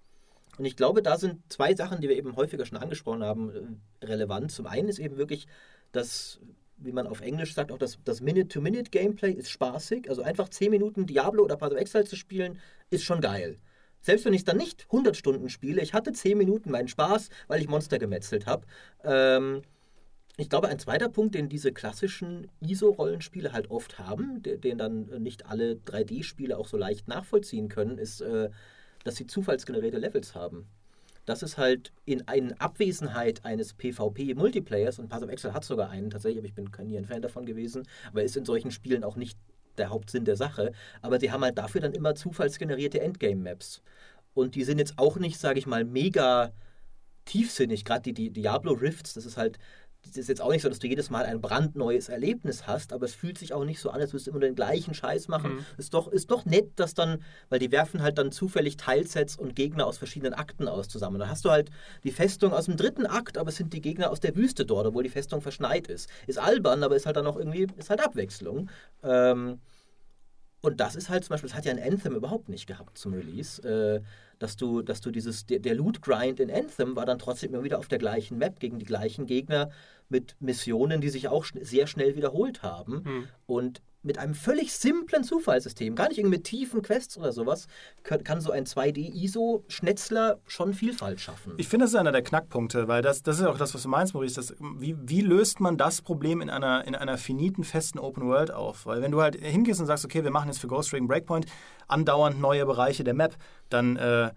Und ich glaube, da sind zwei Sachen, die wir eben häufiger schon angesprochen haben, äh, relevant. Zum einen ist eben wirklich das, wie man auf Englisch sagt, auch das, das Minute-to-Minute-Gameplay ist spaßig. Also einfach 10 Minuten Diablo oder Path of Exile zu spielen, ist schon geil. Selbst wenn ich dann nicht 100 Stunden spiele, ich hatte 10 Minuten meinen Spaß, weil ich Monster gemetzelt habe. Ähm, ich glaube, ein zweiter Punkt, den diese klassischen ISO-Rollenspiele halt oft haben, den dann nicht alle 3D-Spiele auch so leicht nachvollziehen können, ist äh, dass sie zufallsgenerierte Levels haben. Das ist halt in, in Abwesenheit eines PvP-Multiplayers, und Path of Exile hat sogar einen tatsächlich, aber ich bin nie ein Fan davon gewesen, aber ist in solchen Spielen auch nicht der Hauptsinn der Sache. Aber sie haben halt dafür dann immer zufallsgenerierte Endgame-Maps. Und die sind jetzt auch nicht, sage ich mal, mega tiefsinnig. Gerade die, die Diablo Rifts, das ist halt es ist jetzt auch nicht so, dass du jedes Mal ein brandneues Erlebnis hast, aber es fühlt sich auch nicht so an, als würdest du immer den gleichen Scheiß machen. Mhm. Ist, doch, ist doch nett, dass dann, weil die werfen halt dann zufällig Teilsets und Gegner aus verschiedenen Akten aus zusammen. Da hast du halt die Festung aus dem dritten Akt, aber es sind die Gegner aus der Wüste dort, obwohl die Festung verschneit ist. Ist albern, aber ist halt dann auch irgendwie, ist halt Abwechslung. Ähm, und das ist halt zum Beispiel, das hat ja ein Anthem überhaupt nicht gehabt zum Release. Äh, dass du, dass du dieses, der, der Loot-Grind in Anthem war dann trotzdem immer wieder auf der gleichen Map gegen die gleichen Gegner mit Missionen, die sich auch schn sehr schnell wiederholt haben. Hm. Und mit einem völlig simplen Zufallssystem, gar nicht irgendwie mit tiefen Quests oder sowas, kann, so ein 2D-ISO-Schnetzler schon Vielfalt schaffen. Ich finde, das ist einer der Knackpunkte, weil das, das ist auch das, was du meinst, Maurice. Das, wie, wie löst man das Problem in einer, in einer finiten, festen Open World auf? Weil wenn du halt hingehst und sagst, okay, wir machen jetzt für Ghost Ring Breakpoint andauernd neue Bereiche der Map, dann... Äh,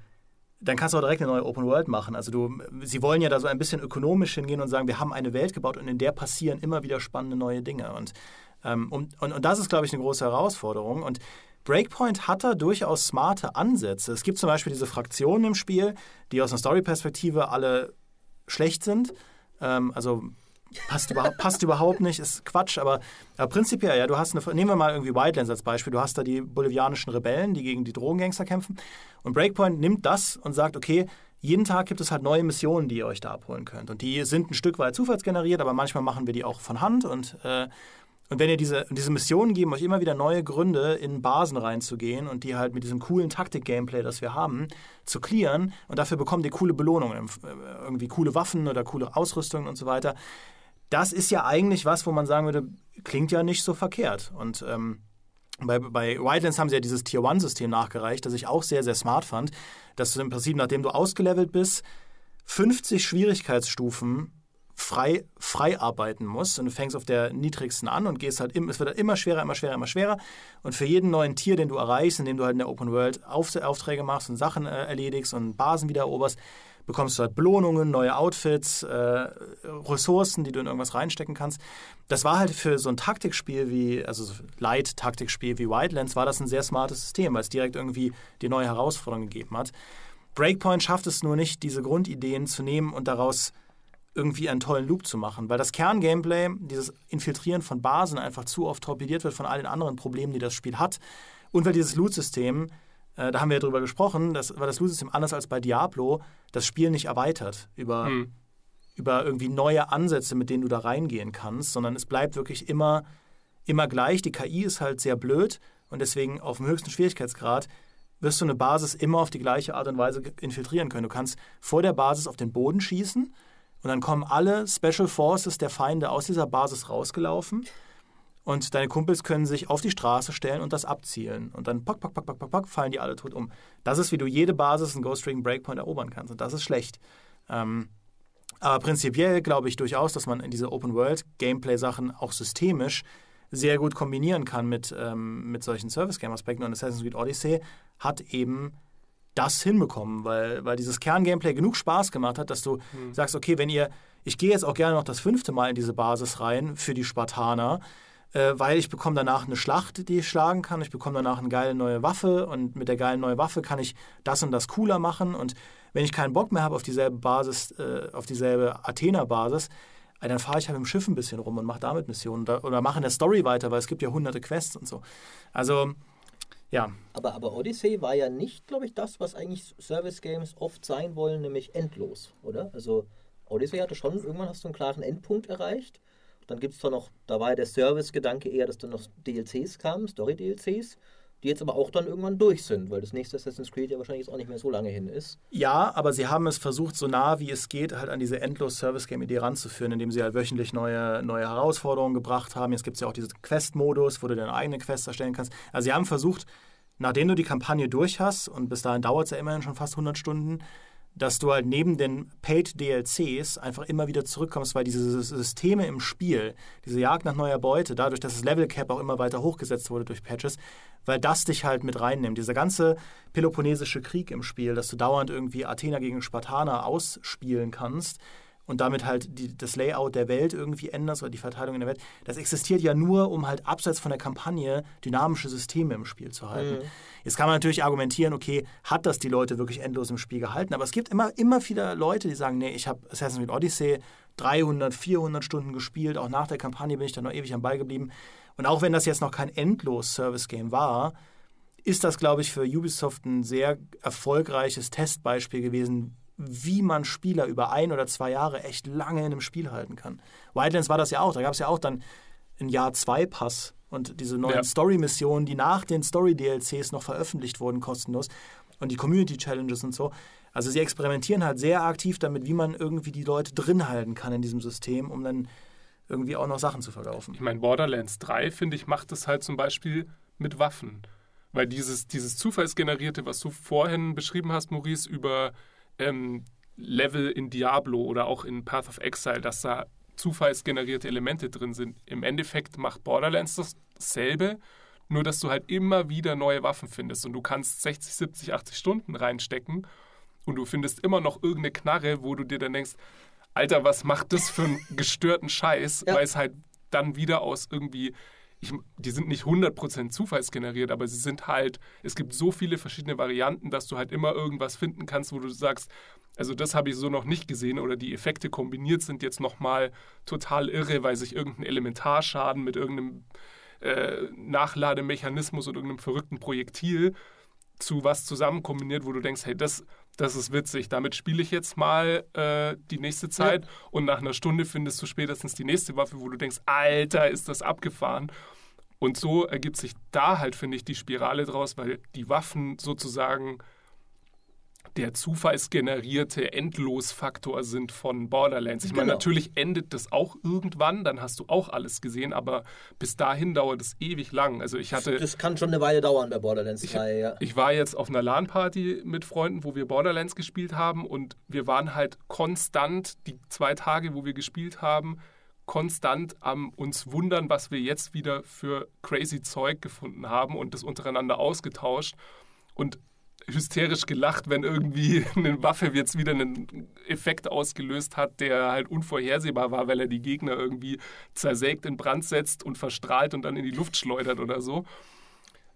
dann kannst du auch direkt eine neue Open World machen. Also du, sie wollen ja da so ein bisschen ökonomisch hingehen und sagen, wir haben eine Welt gebaut und in der passieren immer wieder spannende neue Dinge. Und ähm, und, und, und das ist, glaube ich, eine große Herausforderung. Und Breakpoint hat da durchaus smarte Ansätze. Es gibt zum Beispiel diese Fraktionen im Spiel, die aus einer Story-Perspektive alle schlecht sind. Ähm, also passt, über, passt überhaupt nicht, ist Quatsch, aber, aber, prinzipiell, ja, du hast eine, nehmen wir mal irgendwie Wildlands als Beispiel, du hast da die bolivianischen Rebellen, die gegen die Drogengangster kämpfen. Und Breakpoint nimmt das und sagt, okay, jeden Tag gibt es halt neue Missionen, die ihr euch da abholen könnt. Und die sind ein Stück weit zufallsgeneriert, aber manchmal machen wir die auch von Hand. Und äh, und wenn ihr diese, diese Missionen geben euch immer wieder neue Gründe, in Basen reinzugehen und die halt mit diesem coolen Taktik-Gameplay, das wir haben, zu clearen. Und dafür bekommt ihr coole Belohnungen, äh, irgendwie coole Waffen oder coole Ausrüstungen und so weiter das ist ja eigentlich was, wo man sagen würde, klingt ja nicht so verkehrt. Und ähm, bei, bei Wildlands haben sie ja dieses Tier-1-System nachgereicht, das ich auch sehr, sehr smart fand, dass du im Prinzip, nachdem du ausgelevelt bist, 50 Schwierigkeitsstufen frei, frei arbeiten musst. Und du fängst auf der niedrigsten an und gehst halt, im, es wird halt immer schwerer, immer schwerer, immer schwerer. Und für jeden neuen Tier, den du erreichst, indem du halt in der Open World Aufträge machst und Sachen äh, erledigst und Basen wieder eroberst, bekommst du halt Belohnungen, neue Outfits, äh, Ressourcen, die du in irgendwas reinstecken kannst. Das war halt für so ein Taktikspiel wie, also Light-Taktikspiel wie Wildlands, war das ein sehr smartes System, weil es direkt irgendwie die neue Herausforderung gegeben hat. Breakpoint schafft es nur nicht, diese Grundideen zu nehmen und daraus irgendwie einen tollen Loop zu machen, weil das Kerngameplay, dieses Infiltrieren von Basen einfach zu oft torpediert wird von all den anderen Problemen, die das Spiel hat und weil dieses Loot-System äh, da haben wir ja drüber gesprochen, dass, weil das Loot-System anders als bei Diablo das Spiel nicht erweitert über, hm. über irgendwie neue Ansätze, mit denen du da reingehen kannst, sondern es bleibt wirklich immer, immer gleich. Die KI ist halt sehr blöd und deswegen auf dem höchsten Schwierigkeitsgrad wirst du eine Basis immer auf die gleiche Art und Weise infiltrieren können. Du kannst vor der Basis auf den Boden schießen und dann kommen alle Special Forces der Feinde aus dieser Basis rausgelaufen und deine Kumpels können sich auf die Straße stellen und das abzielen. Und dann pack, pack, pack, pack, pack, pack, fallen die alle tot um. Das ist, wie du jede Basis in Ghost Recon Breakpoint erobern kannst. Und das ist schlecht. Ähm, aber prinzipiell glaube ich durchaus, dass man in diese Open-World-Gameplay-Sachen auch systemisch sehr gut kombinieren kann mit, ähm, mit solchen Service-Game-Aspekten. Und Assassin's Creed Odyssey hat eben das hinbekommen, weil, weil dieses Kern-Gameplay genug Spaß gemacht hat, dass du mhm. sagst, okay, wenn ihr, ich gehe jetzt auch gerne noch das fünfte Mal in diese Basis rein für die Spartaner, äh, weil ich bekomme danach eine Schlacht, die ich schlagen kann. Ich bekomme danach eine geile neue Waffe und mit der geilen neuen Waffe kann ich das und das cooler machen. Und wenn ich keinen Bock mehr habe auf dieselbe Basis, äh, auf dieselbe Athena-Basis, äh, dann fahre ich halt dem Schiff ein bisschen rum und mache damit Missionen oder, oder mache in der Story weiter, weil es gibt ja hunderte Quests und so. Also ja. Aber, aber Odyssey war ja nicht, glaube ich, das, was eigentlich Service Games oft sein wollen, nämlich endlos, oder? Also Odyssey hatte schon, irgendwann hast du einen klaren Endpunkt erreicht dann gibt es zwar noch, da war ja der Service-Gedanke eher, dass dann noch DLCs kamen, Story-DLCs, die jetzt aber auch dann irgendwann durch sind, weil das nächste Assassin's Creed ja wahrscheinlich auch nicht mehr so lange hin ist. Ja, aber sie haben es versucht, so nah wie es geht, halt an diese endlos Service-Game-Idee ranzuführen, indem sie halt wöchentlich neue, neue Herausforderungen gebracht haben. Jetzt gibt es ja auch diesen Quest-Modus, wo du deine eigene Quest erstellen kannst. Also sie haben versucht, nachdem du die Kampagne durch hast, und bis dahin dauert es ja immerhin schon fast 100 Stunden, dass du halt neben den Paid DLCs einfach immer wieder zurückkommst, weil diese Systeme im Spiel, diese Jagd nach neuer Beute, dadurch, dass das Level Cap auch immer weiter hochgesetzt wurde durch Patches, weil das dich halt mit reinnimmt. Dieser ganze Peloponnesische Krieg im Spiel, dass du dauernd irgendwie Athena gegen Spartaner ausspielen kannst, und damit halt die, das Layout der Welt irgendwie änderst oder die Verteilung in der Welt, das existiert ja nur, um halt abseits von der Kampagne dynamische Systeme im Spiel zu halten. Mhm. Jetzt kann man natürlich argumentieren, okay, hat das die Leute wirklich endlos im Spiel gehalten? Aber es gibt immer, immer viele Leute, die sagen, nee, ich habe Assassin's Creed Odyssey 300, 400 Stunden gespielt, auch nach der Kampagne bin ich da noch ewig am Ball geblieben. Und auch wenn das jetzt noch kein Endlos-Service-Game war, ist das, glaube ich, für Ubisoft ein sehr erfolgreiches Testbeispiel gewesen, wie man Spieler über ein oder zwei Jahre echt lange in einem Spiel halten kann. Wildlands war das ja auch. Da gab es ja auch dann ein Jahr zwei Pass und diese neuen ja. Story-Missionen, die nach den Story-DLCs noch veröffentlicht wurden, kostenlos und die Community-Challenges und so. Also sie experimentieren halt sehr aktiv damit, wie man irgendwie die Leute drin halten kann in diesem System, um dann irgendwie auch noch Sachen zu verkaufen. Ich meine, Borderlands 3, finde ich, macht das halt zum Beispiel mit Waffen. Weil dieses, dieses Zufallsgenerierte, was du vorhin beschrieben hast, Maurice, über ähm, Level in Diablo oder auch in Path of Exile, dass da zufallsgenerierte Elemente drin sind. Im Endeffekt macht Borderlands dasselbe, nur dass du halt immer wieder neue Waffen findest und du kannst 60, 70, 80 Stunden reinstecken und du findest immer noch irgendeine Knarre, wo du dir dann denkst, Alter, was macht das für einen gestörten Scheiß, ja. weil es halt dann wieder aus irgendwie ich, die sind nicht 100% zufallsgeneriert, aber sie sind halt, es gibt so viele verschiedene Varianten, dass du halt immer irgendwas finden kannst, wo du sagst, also das habe ich so noch nicht gesehen oder die Effekte kombiniert sind jetzt nochmal total irre, weil sich irgendein Elementarschaden mit irgendeinem äh, Nachlademechanismus oder irgendeinem verrückten Projektil zu was zusammen kombiniert, wo du denkst, hey, das, das ist witzig, damit spiele ich jetzt mal äh, die nächste Zeit ja. und nach einer Stunde findest du spätestens die nächste Waffe, wo du denkst, Alter, ist das abgefahren. Und so ergibt sich da halt, finde ich, die Spirale draus, weil die Waffen sozusagen der zufallsgenerierte Endlosfaktor sind von Borderlands. Ich genau. meine, natürlich endet das auch irgendwann, dann hast du auch alles gesehen, aber bis dahin dauert es ewig lang. Also ich hatte. Das kann schon eine Weile dauern bei Borderlands 3, ich, ja. Ich war jetzt auf einer LAN-Party mit Freunden, wo wir Borderlands gespielt haben und wir waren halt konstant die zwei Tage, wo wir gespielt haben, konstant am uns wundern, was wir jetzt wieder für crazy Zeug gefunden haben und das untereinander ausgetauscht. Und hysterisch gelacht, wenn irgendwie eine Waffe jetzt wieder einen Effekt ausgelöst hat, der halt unvorhersehbar war, weil er die Gegner irgendwie zersägt, in Brand setzt und verstrahlt und dann in die Luft schleudert oder so.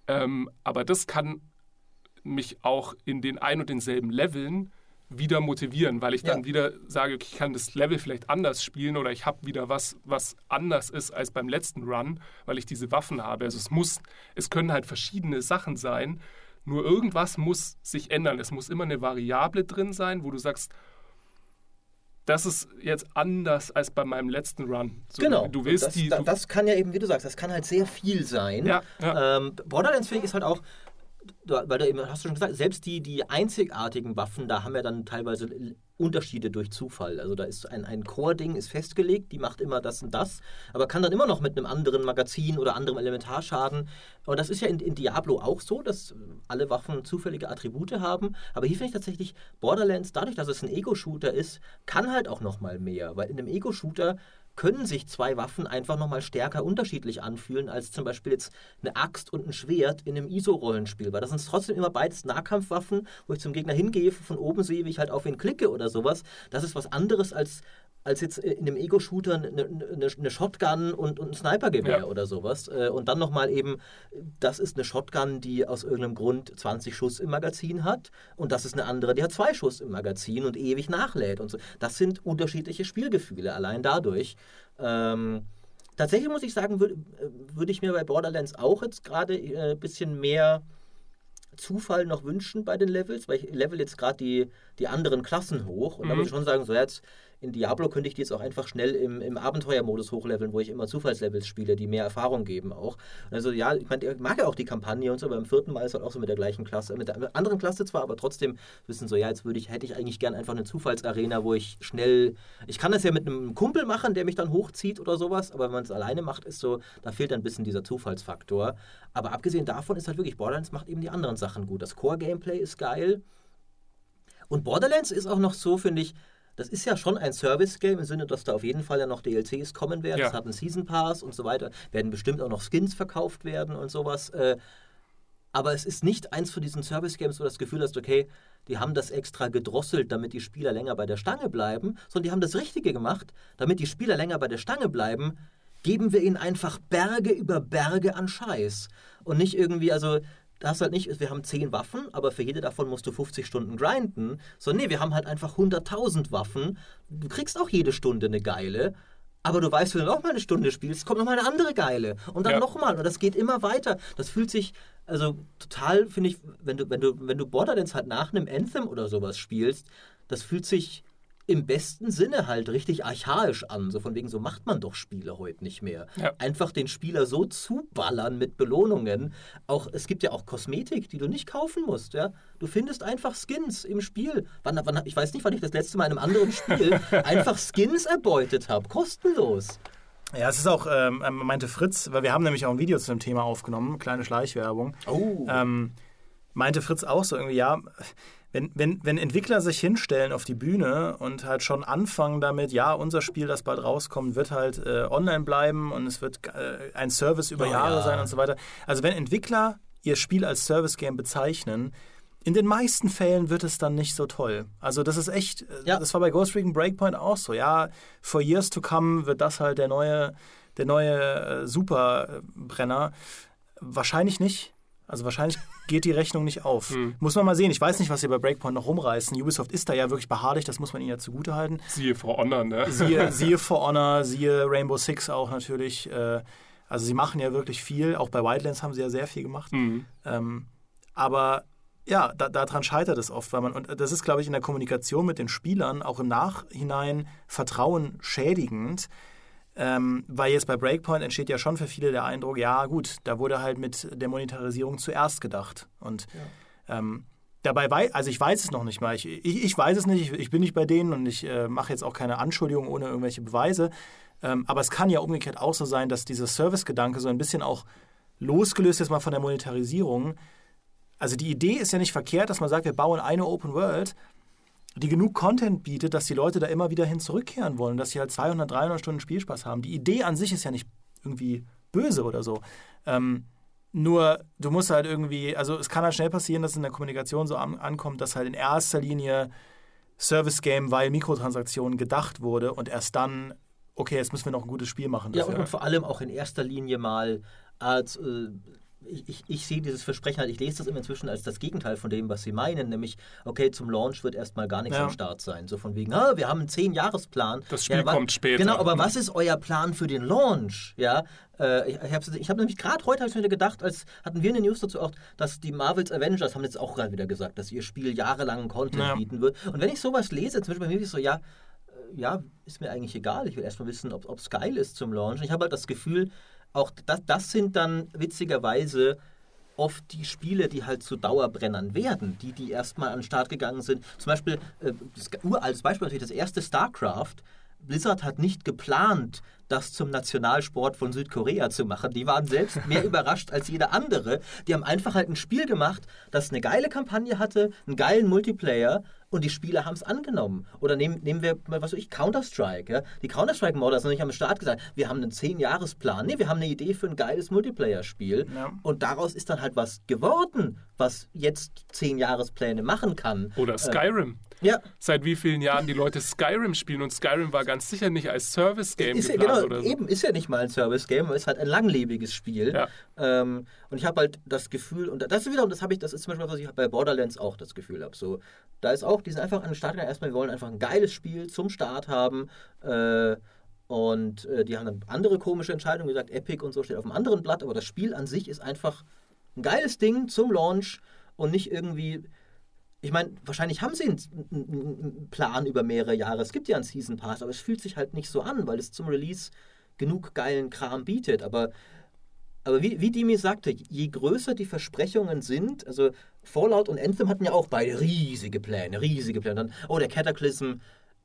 Ähm, aber das kann mich auch in den ein und denselben Leveln wieder motivieren, weil ich dann ja. wieder sage, okay, ich kann das Level vielleicht anders spielen oder ich habe wieder was, was anders ist als beim letzten Run, weil ich diese Waffen habe. Also es muss, es können halt verschiedene Sachen sein, nur irgendwas muss sich ändern. Es muss immer eine Variable drin sein, wo du sagst, das ist jetzt anders als bei meinem letzten Run. So, genau. Du willst das, die, du das kann ja eben, wie du sagst, das kann halt sehr viel sein. Ja, ja. Ähm, Borderlands finde ich ist halt auch, weil du eben, hast du schon gesagt, selbst die, die einzigartigen Waffen, da haben wir dann teilweise Unterschiede durch Zufall. Also da ist ein, ein Core-Ding ist festgelegt, die macht immer das und das, aber kann dann immer noch mit einem anderen Magazin oder anderem Elementarschaden. Und das ist ja in, in Diablo auch so, dass alle Waffen zufällige Attribute haben. Aber hier finde ich tatsächlich Borderlands, dadurch, dass es ein Ego-Shooter ist, kann halt auch noch mal mehr. Weil in einem Ego-Shooter können sich zwei Waffen einfach nochmal stärker unterschiedlich anfühlen als zum Beispiel jetzt eine Axt und ein Schwert in einem ISO-Rollenspiel. Weil das sind trotzdem immer beides Nahkampfwaffen, wo ich zum Gegner hingehe, von oben sehe, wie ich halt auf ihn klicke oder sowas. Das ist was anderes als als jetzt in dem Ego-Shooter eine, eine, eine, Shotgun und, und ein Snipergewehr ja. oder sowas. Äh, und dann nochmal eben, das ist eine Shotgun, die aus irgendeinem Grund 20 Schuss im Magazin hat und das ist eine andere, die hat zwei Schuss im Magazin und ewig nachlädt und so. Das sind unterschiedliche Spielgefühle, allein dadurch. Ähm, tatsächlich muss ich sagen, würde würd ich mir bei Borderlands auch jetzt gerade ein äh, bisschen mehr Zufall noch wünschen bei den Levels, weil ich level jetzt gerade die, die anderen Klassen hoch und mhm. da muss ich schon sagen, so jetzt in Diablo könnte ich die jetzt auch einfach schnell im, im Abenteuermodus hochleveln, wo ich immer Zufallslevels spiele, die mehr Erfahrung geben auch. Also ja, ich meine, ich mag ja auch die Kampagne und so, aber beim vierten Mal ist halt auch so mit der gleichen Klasse, mit der anderen Klasse zwar, aber trotzdem wissen so, ja, jetzt würde ich, hätte ich eigentlich gern einfach eine Zufallsarena, wo ich schnell, ich kann das ja mit einem Kumpel machen, der mich dann hochzieht oder sowas, aber wenn man es alleine macht, ist so, da fehlt ein bisschen dieser Zufallsfaktor. Aber abgesehen davon ist halt wirklich, Borderlands macht eben die anderen Sachen gut. Das Core-Gameplay ist geil. Und Borderlands ist auch noch so, finde ich, das ist ja schon ein Service-Game im Sinne, dass da auf jeden Fall ja noch DLCs kommen werden. Es ja. hat einen Season Pass und so weiter. Werden bestimmt auch noch Skins verkauft werden und sowas. Äh, aber es ist nicht eins von diesen Service-Games, wo du das Gefühl hast, okay, die haben das extra gedrosselt, damit die Spieler länger bei der Stange bleiben, sondern die haben das Richtige gemacht, damit die Spieler länger bei der Stange bleiben, geben wir ihnen einfach Berge über Berge an Scheiß. Und nicht irgendwie, also da hast du halt nicht, wir haben 10 Waffen, aber für jede davon musst du 50 Stunden grinden. So, nee, wir haben halt einfach 100.000 Waffen. Du kriegst auch jede Stunde eine geile. Aber du weißt, wenn du noch mal eine Stunde spielst, kommt noch mal eine andere geile. Und dann ja. noch mal. Und das geht immer weiter. Das fühlt sich, also total, finde ich, wenn du, wenn du, wenn du Borderlands halt nach einem Anthem oder sowas spielst, das fühlt sich im besten Sinne halt richtig archaisch an. So von wegen, so macht man doch Spiele heute nicht mehr. Ja. Einfach den Spieler so zuballern mit Belohnungen. Auch, es gibt ja auch Kosmetik, die du nicht kaufen musst. Ja? Du findest einfach Skins im Spiel. Wann, wann, ich weiß nicht, wann ich das letzte Mal in einem anderen Spiel einfach Skins erbeutet habe. Kostenlos. Ja, es ist auch, ähm, ähm, meinte Fritz, weil wir haben nämlich auch ein Video zu dem Thema aufgenommen, kleine Schleichwerbung. Oh. Ähm, meinte Fritz auch so irgendwie, ja, wenn, wenn, wenn Entwickler sich hinstellen auf die Bühne und halt schon anfangen damit, ja, unser Spiel, das bald rauskommt, wird halt äh, online bleiben und es wird äh, ein Service über oh, Jahre ja. sein und so weiter. Also wenn Entwickler ihr Spiel als Service-Game bezeichnen, in den meisten Fällen wird es dann nicht so toll. Also das ist echt, äh, ja. das war bei Ghost Recon Breakpoint auch so. Ja, for years to come wird das halt der neue der neue äh, Superbrenner? Wahrscheinlich nicht. Also wahrscheinlich geht die Rechnung nicht auf. Hm. Muss man mal sehen. Ich weiß nicht, was sie bei Breakpoint noch rumreißen. Ubisoft ist da ja wirklich beharrlich, das muss man ihnen ja zugutehalten. Siehe For Honor, ne? Siehe, siehe For Honor, siehe Rainbow Six auch natürlich. Äh, also sie machen ja wirklich viel. Auch bei Wildlands haben sie ja sehr viel gemacht. Mhm. Ähm, aber ja, da, daran scheitert es oft, weil man, und das ist, glaube ich, in der Kommunikation mit den Spielern auch im Nachhinein Vertrauen schädigend. Ähm, weil jetzt bei Breakpoint entsteht ja schon für viele der Eindruck, ja gut, da wurde halt mit der Monetarisierung zuerst gedacht. Und ja. ähm, dabei weiß, also ich weiß es noch nicht mal. Ich, ich, ich weiß es nicht, ich, ich, bin nicht bei denen und ich äh, mache jetzt auch keine Anschuldigung ohne irgendwelche Beweise. Ähm, aber es kann ja umgekehrt auch so sein, dass dieser Service-Gedanke so ein bisschen auch losgelöst ist mal von der Monetarisierung. Also die Idee ist ja nicht verkehrt, dass man sagt, wir bauen eine Open World, die genug Content bietet, dass die Leute da immer wieder hin zurückkehren wollen, dass sie halt 200, 300 Stunden Spielspaß haben. Die Idee an sich ist ja nicht irgendwie böse oder so. Ähm, nur du musst halt irgendwie, also es kann halt schnell passieren, dass es in der Kommunikation so an, ankommt, dass halt in erster Linie Service Game, weil Mikrotransaktionen gedacht wurde und erst dann okay, jetzt müssen wir noch ein gutes Spiel machen. Dafür. Ja, und, vor allem auch in erster Linie mal als äh, ich, ich, sehe dieses Versprechen halt, ich lese das immer inzwischen als das Gegenteil von dem, was sie meinen, nämlich, okay, zum Launch wird erstmal gar nichts ja. am Start sein. So von wegen, ah, wir haben einen 10-Jahres-Plan. Das Spiel ja, kommt später. Genau, aber was ist euer Plan für den Launch? Ja, äh, ich, ich habe hab nämlich gerade heute ich mir gedacht, als hatten wir eine News dazu auch, dass die Marvels Avengers haben jetzt auch gerade wieder gesagt, dass ihr Spiel jahrelang Content ja. bieten wird. Und wenn ich sowas lese, zum Beispiel bei mir ist so, ja, äh, ja, ist mir eigentlich egal. Ich will erstmal wissen, ob es geil ist zum Launch. Ich habe halt das Gefühl, auch das, das sind dann witzigerweise oft die Spiele, die halt zu Dauerbrennern werden, die, die erstmal an den Start gegangen sind. Zum Beispiel, äh, das uraltes Beispiel natürlich, das erste StarCraft. Blizzard hat nicht geplant, das zum Nationalsport von Südkorea zu machen. Die waren selbst mehr überrascht als jeder andere. Die haben einfach halt ein Spiel gemacht, das eine geile Kampagne hatte, einen geilen Multiplayer und die Spieler haben es angenommen. Oder nehmen, nehmen wir mal, was weiß ich, Counter-Strike. Ja? Die Counter-Strike-Modders haben nicht am Start gesagt, wir haben einen 10-Jahres-Plan. Nee, wir haben eine Idee für ein geiles Multiplayer-Spiel. Ja. Und daraus ist dann halt was geworden, was jetzt 10-Jahres-Pläne machen kann. Oder Skyrim. Ja. Seit wie vielen Jahren die Leute Skyrim spielen und Skyrim war ganz sicher nicht als Service-Game geplant genau, oder so. Eben, ist ja nicht mal ein Service-Game, ist halt ein langlebiges Spiel. Ja. Ähm, und ich habe halt das Gefühl, und das ist wiederum, das habe ich, das ist zum Beispiel, was ich bei Borderlands auch das Gefühl habe. So, da ist auch, die sind einfach an den Start gegangen, erstmal, wir wollen einfach ein geiles Spiel zum Start haben. Äh, und äh, die haben dann andere komische Entscheidungen gesagt, Epic und so steht auf einem anderen Blatt, aber das Spiel an sich ist einfach ein geiles Ding zum Launch und nicht irgendwie ich meine, wahrscheinlich haben sie einen, Plan über mehrere Jahre. Es gibt ja einen Season Pass, aber es fühlt sich halt nicht so an, weil es zum Release genug geilen Kram bietet. Aber, aber wie, wie Dimi sagte, je größer die Versprechungen sind, also Fallout und Anthem hatten ja auch beide riesige Pläne, riesige Pläne. Dann, oh, der Cataclysm,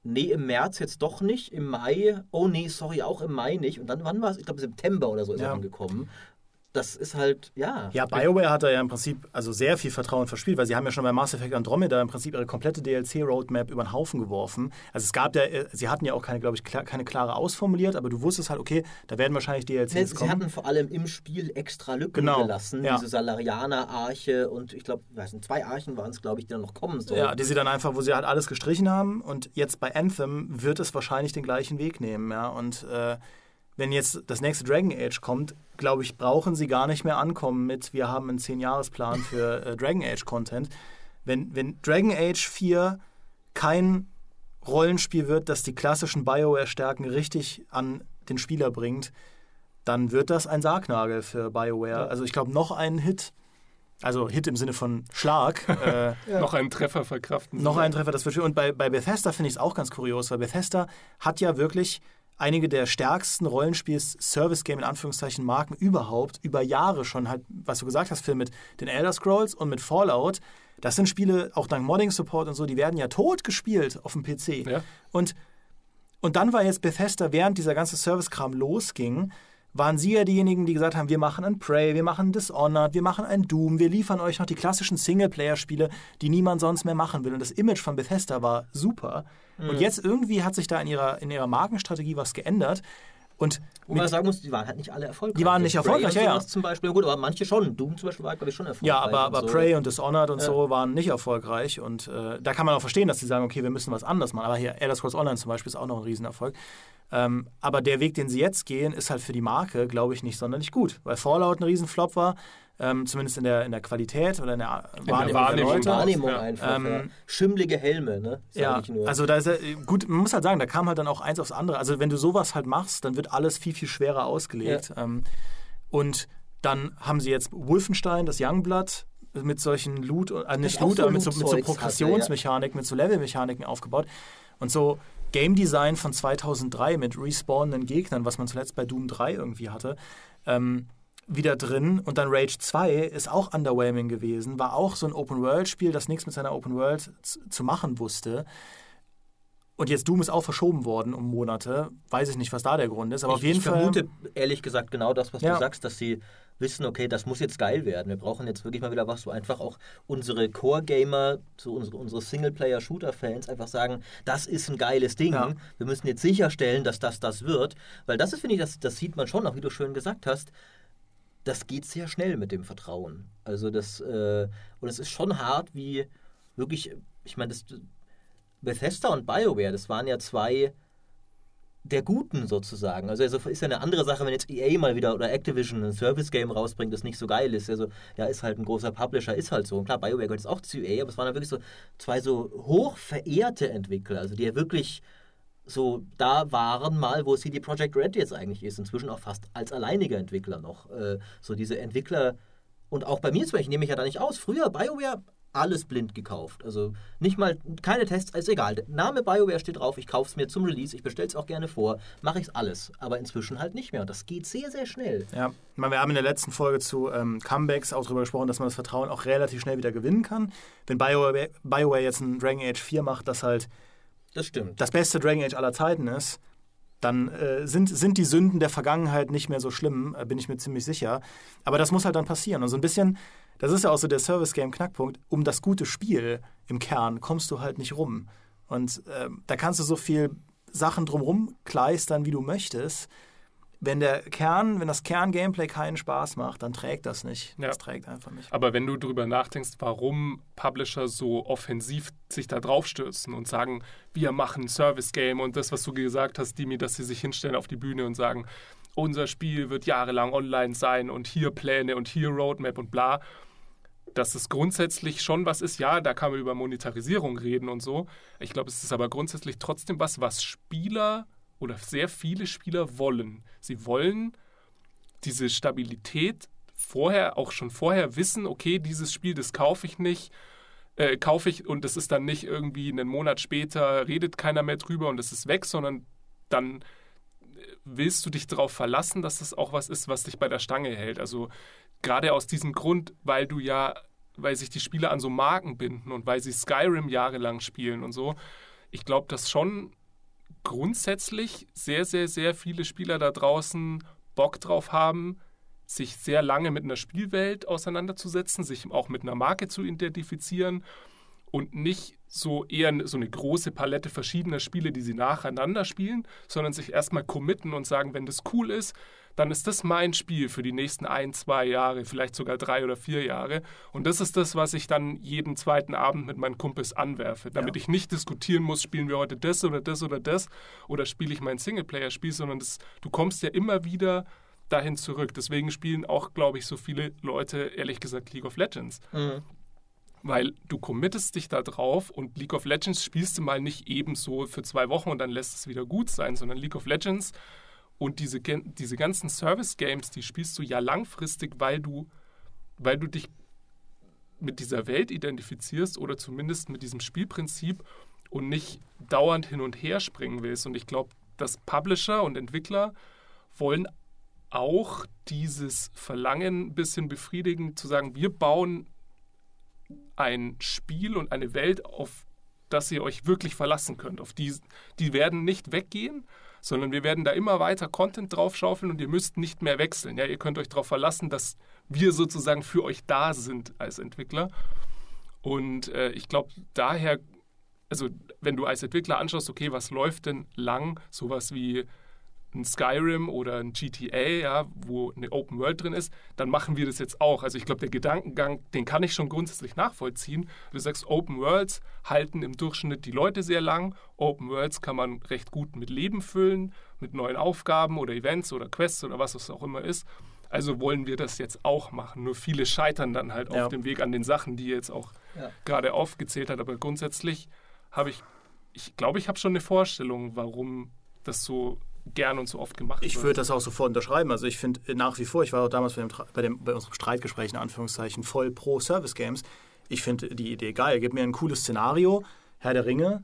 nee, im März jetzt doch nicht, im Mai, oh nee, sorry, auch im Mai nicht. Und dann, wann war es? Ich glaube, September oder so ist ja. er angekommen das ist halt, ja. Ja, BioWare hat da ja im Prinzip also sehr viel Vertrauen verspielt, weil sie haben ja schon bei Mass Effect Andromeda im Prinzip ihre komplette DLC-Roadmap über den Haufen geworfen. Also es gab ja, äh, sie hatten ja auch keine, glaube ich, keine klare ausformuliert, aber du wusstest halt, okay, da werden wahrscheinlich DLCs nee, sie kommen. Sie hatten vor allem im Spiel extra Lücken genau. gelassen, ja. diese Salarianer-Arche und ich glaube, zwei Archen waren es, glaube ich, die dann noch kommen sollen. Ja, die sie dann einfach, wo sie halt alles gestrichen haben und jetzt bei Anthem wird es wahrscheinlich den gleichen Weg nehmen, ja, und äh, wenn jetzt das nächste Dragon Age kommt, glaube ich, brauchen sie gar nicht mehr ankommen mit, wir haben einen 10-Jahres-Plan für äh, Dragon Age-Content. Wenn, wenn Dragon Age 4 kein Rollenspiel wird, das die klassischen BioWare-Stärken richtig an den Spieler bringt, dann wird das ein Sargnagel für BioWare. Ja. Also ich glaube, noch ein Hit, also Hit im Sinne von Schlag. Äh, ja. Noch einen Treffer verkraften. Noch einen Treffer, das wird schön. Und bei, bei Bethesda finde ich es auch ganz kurios, weil Bethesda hat ja wirklich einige der stärksten Rollenspiels-Service-Game in Anführungszeichen Marken überhaupt über Jahre schon halt, was du gesagt hast, Phil, mit den Elder Scrolls und mit Fallout. Das sind Spiele, auch dank Modding-Support und so, die werden ja tot gespielt auf dem PC. Ja. Und, und dann war jetzt Bethesda, während dieser ganze Service-Kram losging, waren sie ja diejenigen, die gesagt haben, wir machen ein Prey, wir machen Dishonored, wir machen ein Doom, wir liefern euch noch die klassischen Singleplayer-Spiele, die niemand sonst mehr machen will. Und das Image von Bethesda war super. Mhm. Und jetzt irgendwie hat sich da in ihrer, in ihrer Markenstrategie was geändert. Und Wo man sagen muss, die waren halt nicht alle erfolgreich. Die waren nicht erfolgreich, ja. Zum Beispiel, gut, aber manche schon. Doom zum Beispiel war, glaube ich, schon erfolgreich. Ja, aber, aber so. Prey und Dishonored und ja. so waren nicht erfolgreich. Und äh, da kann man auch verstehen, dass sie sagen, okay, wir müssen was anderes machen. Aber hier, Elder Scrolls Online zum Beispiel ist auch noch ein Riesenerfolg. Ähm, aber der Weg, den sie jetzt gehen, ist halt für die Marke, glaube ich, nicht sonderlich gut. Weil Fallout ein Riesenflop war, ähm, zumindest in der, in der Qualität oder in der Wahrnehmung, in der Wahrnehmung, der. Wahrnehmung ja. einfach. Ähm, ja. Schimmlige Helme, ne? ja, also da ist ja, gut, man muss halt sagen, da kam halt dann auch eins aufs andere. Also wenn du sowas halt machst, dann wird alles viel, viel schwerer ausgelegt. Ja. Ähm, und dann haben sie jetzt Wolfenstein, das Youngblood, mit solchen Loot, äh, nicht Loot, so aber mit so, mit so Progressionsmechanik, ja. mit so Levelmechaniken aufgebaut. Und so Game Design von 2003 mit respawnenden Gegnern, was man zuletzt bei Doom 3 irgendwie hatte. Ähm, wieder drin. Und dann Rage 2 ist auch underwhelming gewesen, war auch so ein Open-World-Spiel, das nichts mit seiner Open-World zu machen wusste. Und jetzt Doom ist auch verschoben worden um Monate. Weiß ich nicht, was da der Grund ist, aber ich, auf jeden ich Fall. Ich vermute ehrlich gesagt genau das, was ja. du sagst, dass sie wissen, okay, das muss jetzt geil werden. Wir brauchen jetzt wirklich mal wieder was, wo einfach auch unsere Core-Gamer, so unsere, unsere Singleplayer-Shooter-Fans einfach sagen, das ist ein geiles Ding. Ja. Wir müssen jetzt sicherstellen, dass das das wird. Weil das ist, finde ich, das, das sieht man schon, auch wie du schön gesagt hast das geht sehr schnell mit dem Vertrauen. Also das, äh, und es ist schon hart, wie wirklich, ich meine, Bethesda und BioWare, das waren ja zwei der Guten sozusagen. Also, also ist ja eine andere Sache, wenn jetzt EA mal wieder oder Activision ein Service-Game rausbringt, das nicht so geil ist. Also, ja, ist halt ein großer Publisher, ist halt so. Und klar, BioWare gehört jetzt auch zu EA, aber es waren dann wirklich so zwei so hoch verehrte Entwickler, also die ja wirklich so da waren mal, wo CD Projekt Red jetzt eigentlich ist, inzwischen auch fast als alleiniger Entwickler noch. Äh, so diese Entwickler und auch bei mir zum Beispiel nehme ich ja da nicht aus. Früher BioWare alles blind gekauft. Also nicht mal, keine Tests, ist egal. Der Name BioWare steht drauf, ich kaufe es mir zum Release, ich bestelle es auch gerne vor, mache ich es alles. Aber inzwischen halt nicht mehr. Und das geht sehr, sehr schnell. Ja, wir haben in der letzten Folge zu ähm, Comebacks auch darüber gesprochen, dass man das Vertrauen auch relativ schnell wieder gewinnen kann. Wenn BioWare, BioWare jetzt ein Dragon Age 4 macht, das halt das stimmt. Das beste Dragon Age aller Zeiten ist, dann äh, sind, sind die Sünden der Vergangenheit nicht mehr so schlimm, äh, bin ich mir ziemlich sicher. Aber das muss halt dann passieren. Und so ein bisschen, das ist ja auch so der Service-Game-Knackpunkt, um das gute Spiel im Kern kommst du halt nicht rum. Und äh, da kannst du so viel Sachen drumrum kleistern, wie du möchtest wenn der Kern, wenn das Kern-Gameplay keinen Spaß macht, dann trägt das nicht. Ja. Das trägt einfach nicht. Aber wenn du darüber nachdenkst, warum Publisher so offensiv sich da draufstürzen und sagen, wir machen ein Service-Game und das, was du gesagt hast, Dimi, dass sie sich hinstellen auf die Bühne und sagen, unser Spiel wird jahrelang online sein und hier Pläne und hier Roadmap und bla. Dass es grundsätzlich schon was ist, ja, da kann man über Monetarisierung reden und so. Ich glaube, es ist aber grundsätzlich trotzdem was, was Spieler oder sehr viele Spieler wollen. Sie wollen diese Stabilität vorher, auch schon vorher wissen, okay, dieses Spiel, das kaufe ich nicht, äh, kaufe ich und es ist dann nicht irgendwie einen Monat später, redet keiner mehr drüber und es ist weg, sondern dann äh, willst du dich darauf verlassen, dass das auch was ist, was dich bei der Stange hält. Also gerade aus diesem Grund, weil du ja, weil sich die Spieler an so Marken binden und weil sie Skyrim jahrelang spielen und so. Ich glaube, dass schon grundsätzlich sehr, sehr, sehr viele Spieler da draußen Bock drauf haben, sich sehr lange mit einer Spielwelt auseinanderzusetzen, sich auch mit einer Marke zu identifizieren und nicht so eher so eine große Palette verschiedener Spiele, die sie nacheinander spielen, sondern sich erstmal committen und sagen, wenn das cool ist, dann ist das mein Spiel für die nächsten ein, zwei Jahre, vielleicht sogar drei oder vier Jahre. Und das ist das, was ich dann jeden zweiten Abend mit meinen Kumpels anwerfe, damit ja. ich nicht diskutieren muss, spielen wir heute das oder das oder das oder spiele ich mein Singleplayer-Spiel, sondern das, du kommst ja immer wieder dahin zurück. Deswegen spielen auch, glaube ich, so viele Leute, ehrlich gesagt, League of Legends. Mhm. Weil du committest dich da drauf und League of Legends spielst du mal nicht ebenso für zwei Wochen und dann lässt es wieder gut sein, sondern League of Legends und diese, diese ganzen Service-Games, die spielst du ja langfristig, weil du, weil du dich mit dieser Welt identifizierst oder zumindest mit diesem Spielprinzip und nicht dauernd hin und her springen willst. Und ich glaube, dass Publisher und Entwickler wollen auch dieses Verlangen ein bisschen befriedigen, zu sagen, wir bauen ein Spiel und eine Welt, auf das ihr euch wirklich verlassen könnt. Auf die, die werden nicht weggehen, sondern wir werden da immer weiter Content draufschaufeln und ihr müsst nicht mehr wechseln. Ja, ihr könnt euch darauf verlassen, dass wir sozusagen für euch da sind als Entwickler. Und äh, ich glaube, daher, also wenn du als Entwickler anschaust, okay, was läuft denn lang, sowas wie ein Skyrim oder ein GTA, ja, wo eine Open World drin ist, dann machen wir das jetzt auch. Also ich glaube, der Gedankengang, den kann ich schon grundsätzlich nachvollziehen. Du sagst, Open Worlds halten im Durchschnitt die Leute sehr lang. Open Worlds kann man recht gut mit Leben füllen, mit neuen Aufgaben oder Events oder Quests oder was es auch immer ist. Also wollen wir das jetzt auch machen. Nur viele scheitern dann halt ja. auf dem Weg an den Sachen, die ihr jetzt auch ja. gerade aufgezählt hat. Aber grundsätzlich habe ich, ich glaube, ich habe schon eine Vorstellung, warum das so gern und so oft gemacht ich wird. Ich würde das auch sofort unterschreiben. Also ich finde nach wie vor, ich war auch damals bei, dem, bei, dem, bei unserem Streitgespräch in Anführungszeichen voll pro Service Games. Ich finde die Idee geil. Gib mir ein cooles Szenario, Herr der Ringe,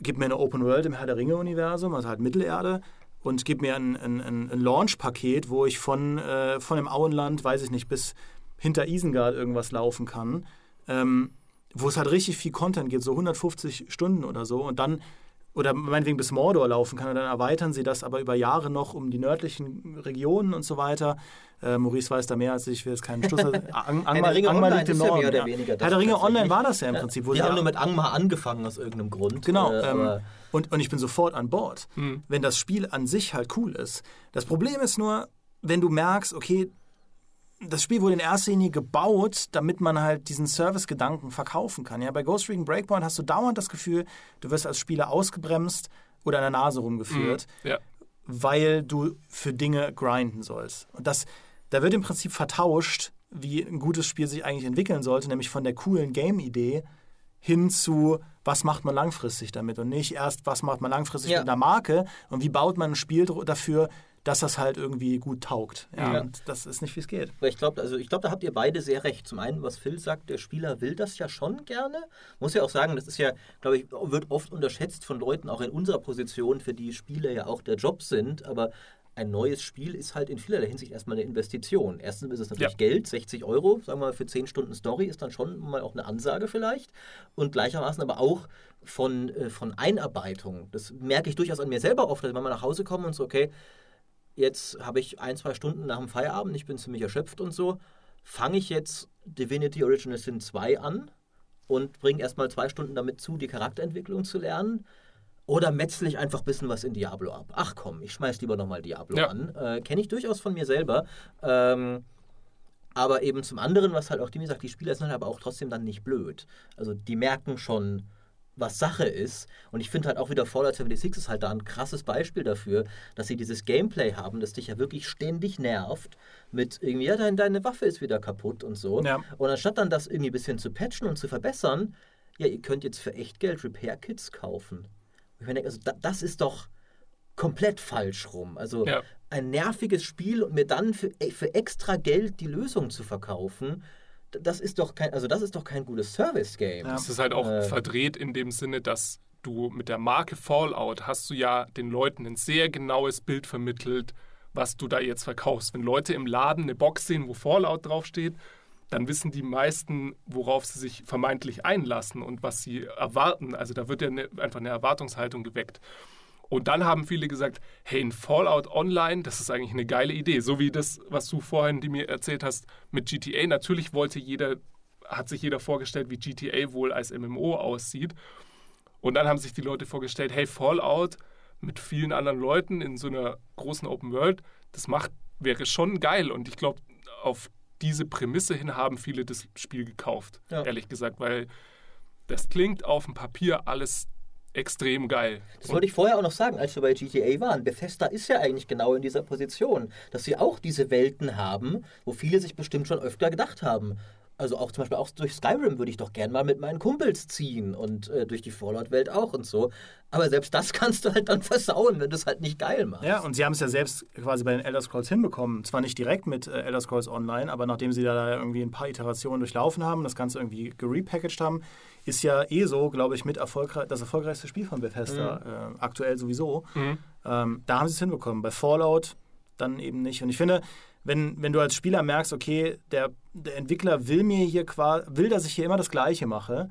gib mir eine Open World im Herr der Ringe-Universum, also halt Mittelerde, und gib mir ein, ein, ein Launch-Paket, wo ich von, äh, von dem Auenland, weiß ich nicht, bis hinter Isengard irgendwas laufen kann. Ähm, wo es halt richtig viel Content gibt, so 150 Stunden oder so. Und dann oder meinetwegen bis Mordor laufen kann. Und dann erweitern sie das aber über Jahre noch um die nördlichen Regionen und so weiter. Äh, Maurice weiß da mehr als ich, will jetzt keinen Stuss. Ang Angmar, Ringe Angmar liegt im Norden. Mehr oder weniger Herr der Ringe Online war das ja im Prinzip. Wo Wir haben nur mit Angmar angefangen aus irgendeinem Grund. Genau. Äh, ähm, und, und ich bin sofort an Bord, mhm. wenn das Spiel an sich halt cool ist. Das Problem ist nur, wenn du merkst, okay, das Spiel wurde in erster Linie gebaut, damit man halt diesen Service-Gedanken verkaufen kann. Ja, bei Ghost Recon Breakpoint hast du dauernd das Gefühl, du wirst als Spieler ausgebremst oder an der Nase rumgeführt, mm, ja. weil du für Dinge grinden sollst. Und das, da wird im Prinzip vertauscht, wie ein gutes Spiel sich eigentlich entwickeln sollte, nämlich von der coolen Game-Idee hin zu, was macht man langfristig damit und nicht erst, was macht man langfristig ja. mit einer Marke und wie baut man ein Spiel dafür, dass das halt irgendwie gut taugt. Ja, ja. Und das ist nicht, wie es geht. Ich glaube, also ich da habt ihr beide sehr recht. Zum einen, was Phil sagt, der Spieler will das ja schon gerne. Muss ja auch sagen, das ist ja, glaube ich, wird oft unterschätzt von Leuten, auch in unserer Position, für die Spiele ja auch der Job sind. Aber ein neues Spiel ist halt in vielerlei Hinsicht erstmal eine Investition. Erstens ist es natürlich ja. Geld, 60 Euro, sagen wir mal, für 10 Stunden Story ist dann schon mal auch eine Ansage vielleicht. Und gleichermaßen aber auch von, äh, von Einarbeitung. Das merke ich durchaus an mir selber oft, dass wenn man nach Hause kommt und so, okay, jetzt habe ich ein, zwei Stunden nach dem Feierabend, ich bin ziemlich erschöpft und so, fange ich jetzt Divinity Original Sin 2 an und bringe erstmal zwei Stunden damit zu, die Charakterentwicklung zu lernen. Oder metzle ich einfach ein bisschen was in Diablo ab? Ach komm, ich schmeiß lieber nochmal Diablo ja. an. Äh, Kenne ich durchaus von mir selber. Ähm, aber eben zum anderen, was halt auch Dimi sagt, die Spieler sind halt aber auch trotzdem dann nicht blöd. Also die merken schon, was Sache ist. Und ich finde halt auch wieder Fallout 76 ist halt da ein krasses Beispiel dafür, dass sie dieses Gameplay haben, das dich ja wirklich ständig nervt mit irgendwie, ja, deine, deine Waffe ist wieder kaputt und so. Ja. Und anstatt dann das irgendwie ein bisschen zu patchen und zu verbessern, ja, ihr könnt jetzt für echt Geld Repair-Kits kaufen. ich meine, also da, das ist doch komplett falsch rum. Also ja. ein nerviges Spiel und mir dann für, für extra Geld die Lösung zu verkaufen, das ist doch kein, also das ist doch kein gutes Service-Game. Ja. Es ist halt auch äh, verdreht in dem Sinne, dass du mit der Marke Fallout hast du ja den Leuten ein sehr genaues Bild vermittelt, was du da jetzt verkaufst. Wenn Leute im Laden eine Box sehen, wo Fallout draufsteht, dann wissen die meisten, worauf sie sich vermeintlich einlassen und was sie erwarten. Also da wird ja eine, einfach eine Erwartungshaltung geweckt. Und dann haben viele gesagt, hey, ein Fallout Online, das ist eigentlich eine geile Idee. So wie das, was du vorhin die mir erzählt hast mit GTA. Natürlich wollte jeder, hat sich jeder vorgestellt, wie GTA wohl als MMO aussieht. Und dann haben sich die Leute vorgestellt, hey, Fallout mit vielen anderen Leuten in so einer großen Open World, das macht, wäre schon geil. Und ich glaube, auf diese Prämisse hin haben viele das Spiel gekauft, ja. ehrlich gesagt, weil das klingt auf dem Papier alles extrem geil. Das wollte ich vorher auch noch sagen, als wir bei GTA waren. Bethesda ist ja eigentlich genau in dieser Position, dass sie auch diese Welten haben, wo viele sich bestimmt schon öfter gedacht haben, also auch zum Beispiel auch durch Skyrim würde ich doch gern mal mit meinen Kumpels ziehen und äh, durch die Fallout-Welt auch und so. Aber selbst das kannst du halt dann versauen, wenn du es halt nicht geil machst. Ja, und sie haben es ja selbst quasi bei den Elder Scrolls hinbekommen. Zwar nicht direkt mit äh, Elder Scrolls Online, aber nachdem sie da irgendwie ein paar Iterationen durchlaufen haben, das Ganze irgendwie gerepackaged haben, ist ja eh so, glaube ich, mit erfolgreich, das erfolgreichste Spiel von Bethesda, mhm. äh, aktuell sowieso. Mhm. Ähm, da haben sie es hinbekommen. Bei Fallout dann eben nicht. Und ich finde, wenn, wenn du als Spieler merkst, okay, der, der Entwickler will mir hier quasi, will, dass ich hier immer das Gleiche mache,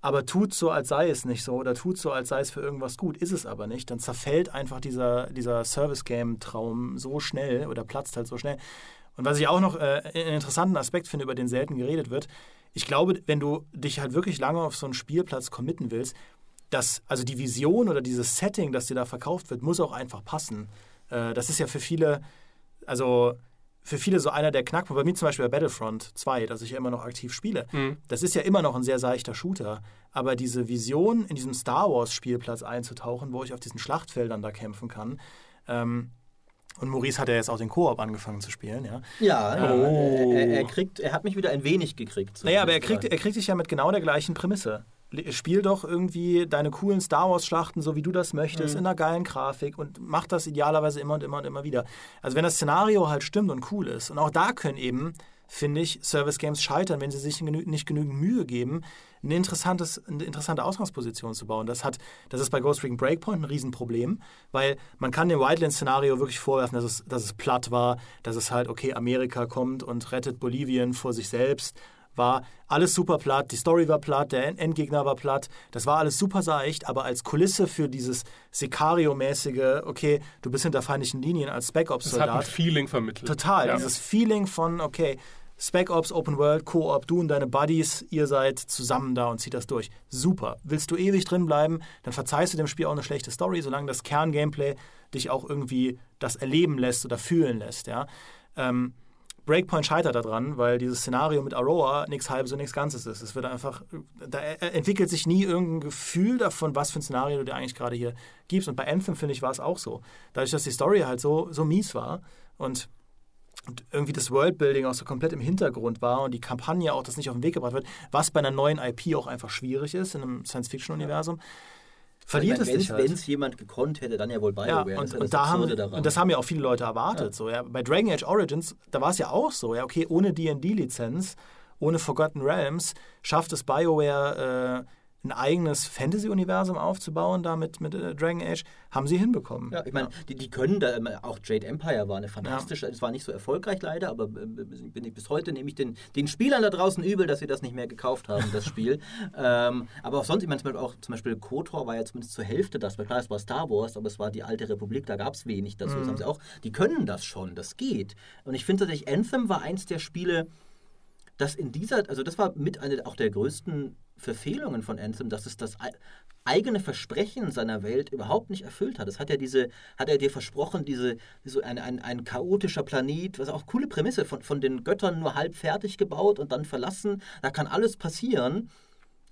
aber tut so, als sei es nicht so oder tut so, als sei es für irgendwas gut, ist es aber nicht, dann zerfällt einfach dieser, dieser Service-Game-Traum so schnell oder platzt halt so schnell. Und was ich auch noch äh, einen interessanten Aspekt finde, über den selten geredet wird, ich glaube, wenn du dich halt wirklich lange auf so einen Spielplatz committen willst, dass, also die Vision oder dieses Setting, das dir da verkauft wird, muss auch einfach passen. Äh, das ist ja für viele, also für viele so einer der Knackpunkte. Bei mir zum Beispiel bei Battlefront 2, das ich ja immer noch aktiv spiele. Mhm. Das ist ja immer noch ein sehr seichter Shooter. Aber diese Vision, in diesem Star Wars-Spielplatz einzutauchen, wo ich auf diesen Schlachtfeldern da kämpfen kann, ähm, und Maurice hat ja jetzt auch den Koop angefangen zu spielen, ja. Ja, oh. er, er, kriegt, er hat mich wieder ein wenig gekriegt. Naja, aber er kriegt, er kriegt dich ja mit genau der gleichen Prämisse spiel doch irgendwie deine coolen Star Wars-Schlachten, so wie du das möchtest, mhm. in einer geilen Grafik und mach das idealerweise immer und immer und immer wieder. Also wenn das Szenario halt stimmt und cool ist, und auch da können eben, finde ich, Service-Games scheitern, wenn sie sich genü nicht genügend Mühe geben, eine, interessantes, eine interessante Ausgangsposition zu bauen. Das, hat, das ist bei Ghost Recon Breakpoint ein Riesenproblem, weil man kann dem Wildlands-Szenario wirklich vorwerfen, dass es, dass es platt war, dass es halt, okay, Amerika kommt und rettet Bolivien vor sich selbst war alles super platt, die Story war platt, der Endgegner war platt, das war alles super seicht, aber als Kulisse für dieses Sicario-mäßige, okay, du bist hinter feindlichen Linien als Spec Ops-Soldat. Das hat ein Feeling vermittelt. Total, ja. dieses Feeling von, okay, Spec Ops, Open World, Co-op, du und deine Buddies, ihr seid zusammen da und zieht das durch. Super. Willst du ewig drin bleiben, dann verzeihst du dem Spiel auch eine schlechte Story, solange das Kern-Gameplay dich auch irgendwie das erleben lässt oder fühlen lässt, ja. Ähm, Breakpoint scheitert daran, weil dieses Szenario mit Aroa nichts halbes und nichts Ganzes ist. Es wird einfach, da entwickelt sich nie irgendein Gefühl davon, was für ein Szenario du dir eigentlich gerade hier gibst. Und bei Anthem, finde ich, war es auch so. Dadurch, dass die Story halt so, so mies war und und irgendwie das Worldbuilding auch so komplett im Hintergrund war und die Kampagne auch das nicht auf den Weg gebracht wird, was bei einer neuen IP auch einfach schwierig ist in einem Science-Fiction-Universum. Ja verliert meine, es dich halt. Wenn es jemand gekonnt hätte, dann ja wohl BioWare. Ja, und, das und, da haben, und das haben ja auch viele Leute erwartet. Ja. So, ja. Bei Dragon Age Origins, da war es ja auch so, ja, okay, ohne D&D-Lizenz, ohne Forgotten Realms, schafft es BioWare... Äh, ein eigenes Fantasy-Universum aufzubauen, da mit, äh, Dragon Age, haben sie hinbekommen. Ja, ich meine, die, die können da, ähm, auch Jade Empire war eine fantastische, es ja. war nicht so erfolgreich leider, aber äh, bin ich bis heute nehme ich den, den Spielern da draußen übel, dass sie das nicht mehr gekauft haben, das Spiel. ähm, aber auch sonst, ich meine, zum Beispiel auch zum Beispiel KOTOR war ja zumindest zur Hälfte das, weil klar, es war Star Wars, aber es war die alte Republik, da gab es wenig dazu. Mhm. Das haben sie auch, die können das schon, das geht. Und ich finde tatsächlich, Anthem war eins der Spiele, das in dieser, also das war mit einer auch der größten Verfehlungen von Anthem, dass es das eigene Versprechen seiner Welt überhaupt nicht erfüllt hat. Es hat ja diese, hat er dir versprochen, diese, so ein, ein, ein chaotischer Planet, was auch coole Prämisse, von, von den Göttern nur halb fertig gebaut und dann verlassen. Da kann alles passieren.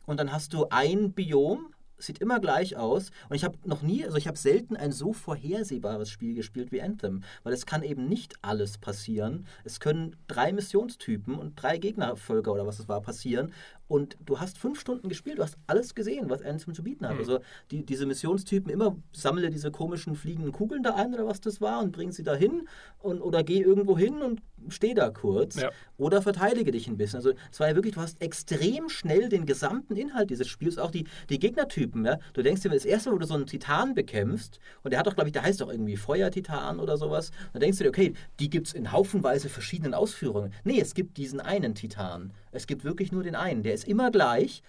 Und dann hast du ein Biom, sieht immer gleich aus. Und ich habe noch nie, also ich habe selten ein so vorhersehbares Spiel gespielt wie Anthem, weil es kann eben nicht alles passieren. Es können drei Missionstypen und drei Gegnervölker oder was es war passieren. Und du hast fünf Stunden gespielt, du hast alles gesehen, was Anthem zu bieten hat. Mhm. Also die, diese Missionstypen immer sammle diese komischen fliegenden Kugeln da ein oder was das war und bring sie da hin und, oder geh irgendwo hin und steh da kurz ja. oder verteidige dich ein bisschen. Also es war ja wirklich, du hast extrem schnell den gesamten Inhalt dieses Spiels, auch die, die Gegnertypen. Ja? Du denkst dir, das erste, wo du so einen Titan bekämpfst, und der hat doch, glaube ich, der heißt doch irgendwie Feuertitan oder sowas, dann denkst du dir, okay, die gibt es in haufenweise verschiedenen Ausführungen. Nee, es gibt diesen einen Titan. Es gibt wirklich nur den einen. Der ist immer gleich.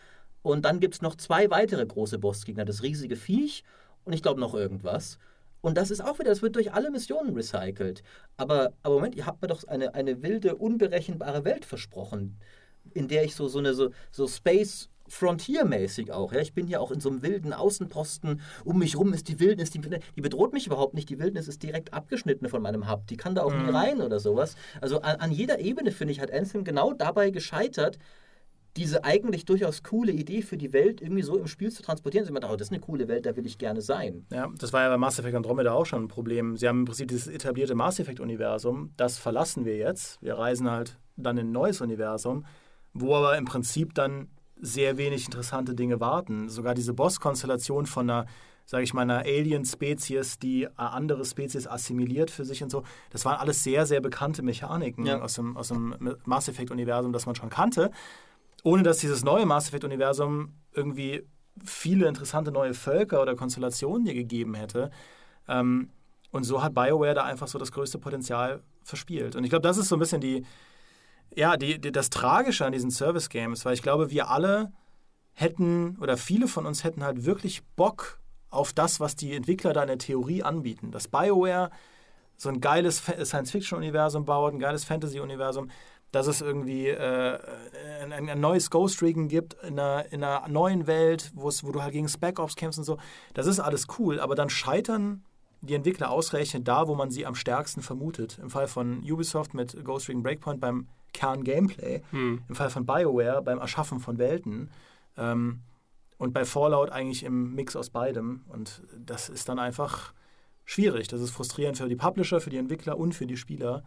Und dann gibt es noch zwei weitere große Bossgegner. Das riesige Viech und ich glaube noch irgendwas. Und das ist auch wieder, das wird durch alle Missionen recycelt. Aber, aber Moment, ihr habt mir doch eine, eine wilde, unberechenbare Welt versprochen, in der ich so, so eine so, so Space Frontier-mäßig auch. Ja? Ich bin hier auch in so einem wilden Außenposten. Um mich rum ist die Wildnis, die, die, bedroht mich überhaupt nicht. Die Wildnis ist direkt abgeschnitten von meinem Hub. Die kann da auch mhm. nie rein oder sowas. Also an, an jeder Ebene, finde ich, hat Anthem genau dabei gescheitert, diese eigentlich durchaus coole Idee für die Welt irgendwie so im Spiel zu transportieren. Sie meinte, oh, das ist eine coole Welt, da will ich gerne sein. Ja, das war ja bei Mass Effect Andromeda auch schon ein Problem. Sie haben im Prinzip dieses etablierte Mass Effect-Universum, das verlassen wir jetzt. Wir reisen halt dann in ein neues Universum, wo aber im Prinzip dann sehr wenig interessante Dinge warten. Sogar diese Boss-Konstellation von einer sage ich mal, einer Alien-Spezies, die andere Spezies assimiliert für sich und so. Das waren alles sehr, sehr bekannte Mechaniken ja. aus, dem, aus dem Mass Effect-Universum, das man schon kannte ohne dass dieses neue Mass Effect-Universum irgendwie viele interessante neue Völker oder Konstellationen dir gegeben hätte. Ähm, und so hat BioWare da einfach so das größte Potenzial verspielt. Und ich glaube, das ist so ein bisschen die, ja, die, die, das Tragische an diesen Service-Games, weil ich glaube, wir alle hätten oder viele von uns hätten halt wirklich Bock auf das, was die Entwickler da in der Theorie anbieten. Dass BioWare so ein geiles Science-Fiction-Universum baut, ein geiles Fantasy-Universum, dass es irgendwie äh, ein, ein, neues Ghost Recon gibt in einer, in einer neuen Welt, wo du halt gegen Spec Ops kämpfst und so. Das ist alles cool, aber dann scheitern die Entwickler ausrechnet da, wo man sie am stärksten vermutet. Im Fall von Ubisoft mit Ghost Recon Breakpoint beim Kern-Gameplay, hm. im Fall von BioWare beim Erschaffen von Welten ähm, und bei Fallout eigentlich im Mix aus beidem. Und das ist dann einfach schwierig. Das ist frustrierend für die Publisher, für die Entwickler und für die Spieler.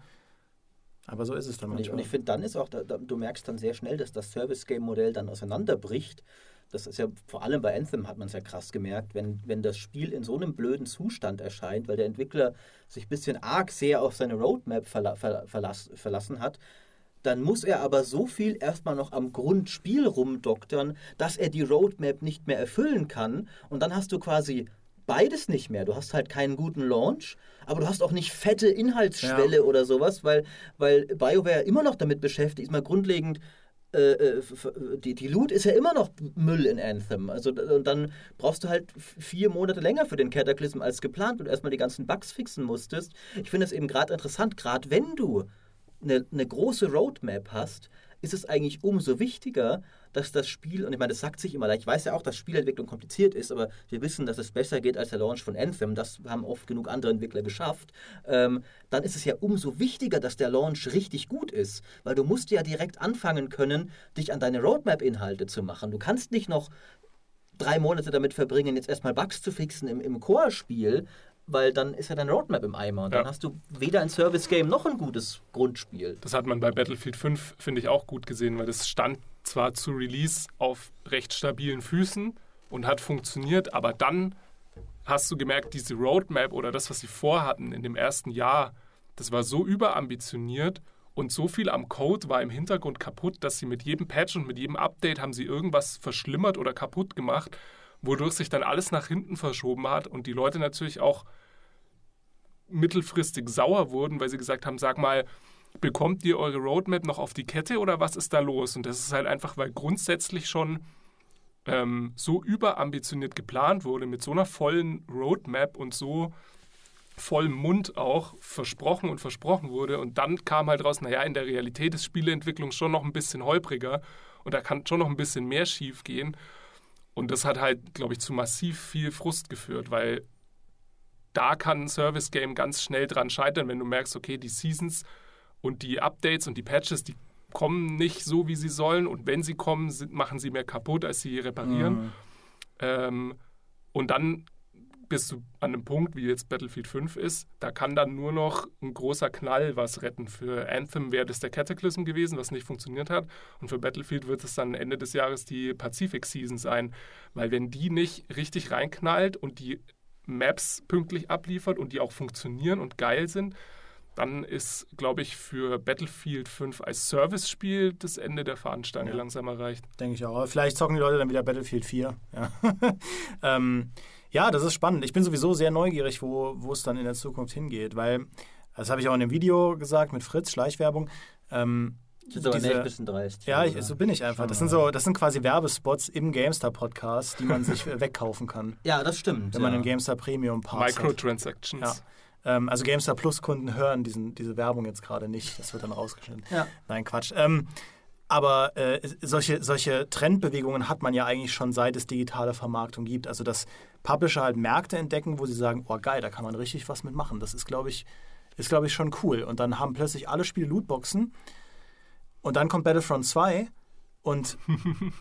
Aber so ist es dann manchmal. Und ich, ich finde, dann ist auch, da, da, du merkst dann sehr schnell, dass das Service-Game-Modell dann auseinanderbricht. Das ist ja vor allem bei Anthem hat man es ja krass gemerkt, wenn, wenn das Spiel in so einem blöden Zustand erscheint, weil der Entwickler sich ein bisschen arg sehr auf seine Roadmap verla verlass verlassen hat, dann muss er aber so viel erstmal noch am Grundspiel rumdoktern, dass er die Roadmap nicht mehr erfüllen kann. Und dann hast du quasi beides nicht mehr. Du hast halt keinen guten Launch, aber du hast auch nicht fette Inhaltsschwelle ja. oder sowas, weil, weil BioWare immer noch damit beschäftigt ist, mal grundlegend. Äh, äh die, die Loot ist ja immer noch Müll in Anthem. Also und dann brauchst du halt vier Monate länger für den Cataclysm als geplant und erstmal die ganzen Bugs fixen musstest. Ich finde es eben gerade interessant, gerade wenn du eine, eine große Roadmap hast, ist es eigentlich umso wichtiger, dass das Spiel, und ich meine, das sagt sich immer, ich weiß ja auch, dass Spielentwicklung kompliziert ist, aber wir wissen, dass es besser geht als der Launch von Anthem, das haben oft genug andere Entwickler geschafft, ähm, dann ist es ja umso wichtiger, dass der Launch richtig gut ist, weil du musst ja direkt anfangen können, dich an deine Roadmap-Inhalte zu machen. Du kannst nicht noch drei Monate damit verbringen, jetzt erstmal Bugs zu fixen im, im Core-Spiel, weil dann ist ja dein Roadmap im Eimer und ja. dann hast du weder ein Service-Game noch ein gutes Grundspiel. Das hat man bei Battlefield 5, finde ich, auch gut gesehen, weil das stand zwar zu Release auf recht stabilen Füßen und hat funktioniert, aber dann hast du gemerkt, diese Roadmap oder das, was sie vorhatten in dem ersten Jahr, das war so überambitioniert und so viel am Code war im Hintergrund kaputt, dass sie mit jedem Patch und mit jedem Update haben sie irgendwas verschlimmert oder kaputt gemacht, wodurch sich dann alles nach hinten verschoben hat und die Leute natürlich auch mittelfristig sauer wurden, weil sie gesagt haben, sag mal, bekommt ihr eure Roadmap noch auf die Kette oder was ist da los? Und das ist halt einfach, weil grundsätzlich schon ähm, so überambitioniert geplant wurde, mit so einer vollen Roadmap und so vollem Mund auch versprochen und versprochen wurde. Und dann kam halt raus, naja, in der Realität ist Spieleentwicklung schon noch ein bisschen holpriger und da kann schon noch ein bisschen mehr schief gehen. Und das hat halt, glaube ich, zu massiv viel Frust geführt, weil da kann ein Service-Game ganz schnell dran scheitern, wenn du merkst, okay, die Seasons und die Updates und die Patches, die kommen nicht so, wie sie sollen. Und wenn sie kommen, sind, machen sie mehr kaputt, als sie reparieren. Mhm. Ähm, und dann bist du an einem Punkt, wie jetzt Battlefield 5 ist, da kann dann nur noch ein großer Knall was retten. Für Anthem wäre das der Cataclysm gewesen, was nicht funktioniert hat. Und für Battlefield wird es dann Ende des Jahres die Pacific Season sein. Weil wenn die nicht richtig reinknallt und die Maps pünktlich abliefert und die auch funktionieren und geil sind, dann ist, glaube ich, für Battlefield 5 als Service-Spiel das Ende der Fahnenstange ja. langsam erreicht. Denke ich auch. Vielleicht zocken die Leute dann wieder Battlefield 4. Ja, ähm, ja das ist spannend. Ich bin sowieso sehr neugierig, wo, wo es dann in der Zukunft hingeht, weil, das habe ich auch in dem Video gesagt mit Fritz, Schleichwerbung. Ähm, das ist aber diese, ein bisschen dreist. Ja, ich, so bin ich einfach. Das sind so, das sind quasi Werbespots im GameStar-Podcast, die man sich wegkaufen kann. Ja, das stimmt. Wenn man einen GameStar Premium Pass Microtransactions. Hat. Ja. Ähm, also GameStar Plus-Kunden hören diesen, diese Werbung jetzt gerade nicht. Das wird dann rausgeschnitten. Ja. Nein, Quatsch. Ähm, aber äh, solche, solche Trendbewegungen hat man ja eigentlich schon seit es digitale Vermarktung gibt. Also dass Publisher halt Märkte entdecken, wo sie sagen, oh geil, da kann man richtig was mitmachen. Das ist, glaube ich, ist, glaube ich, schon cool. Und dann haben plötzlich alle Spiele Lootboxen und dann kommt Battlefront 2 und,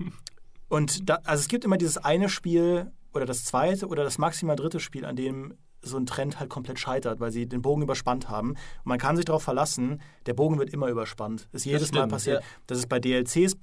und da, also es gibt immer dieses eine Spiel oder das zweite oder das maximal dritte Spiel, an dem so ein Trend halt komplett scheitert, weil sie den Bogen überspannt haben. Und man kann sich darauf verlassen, der Bogen wird immer überspannt. Ist jedes stimmt, Mal passiert. Ja. Das ist bei DLCs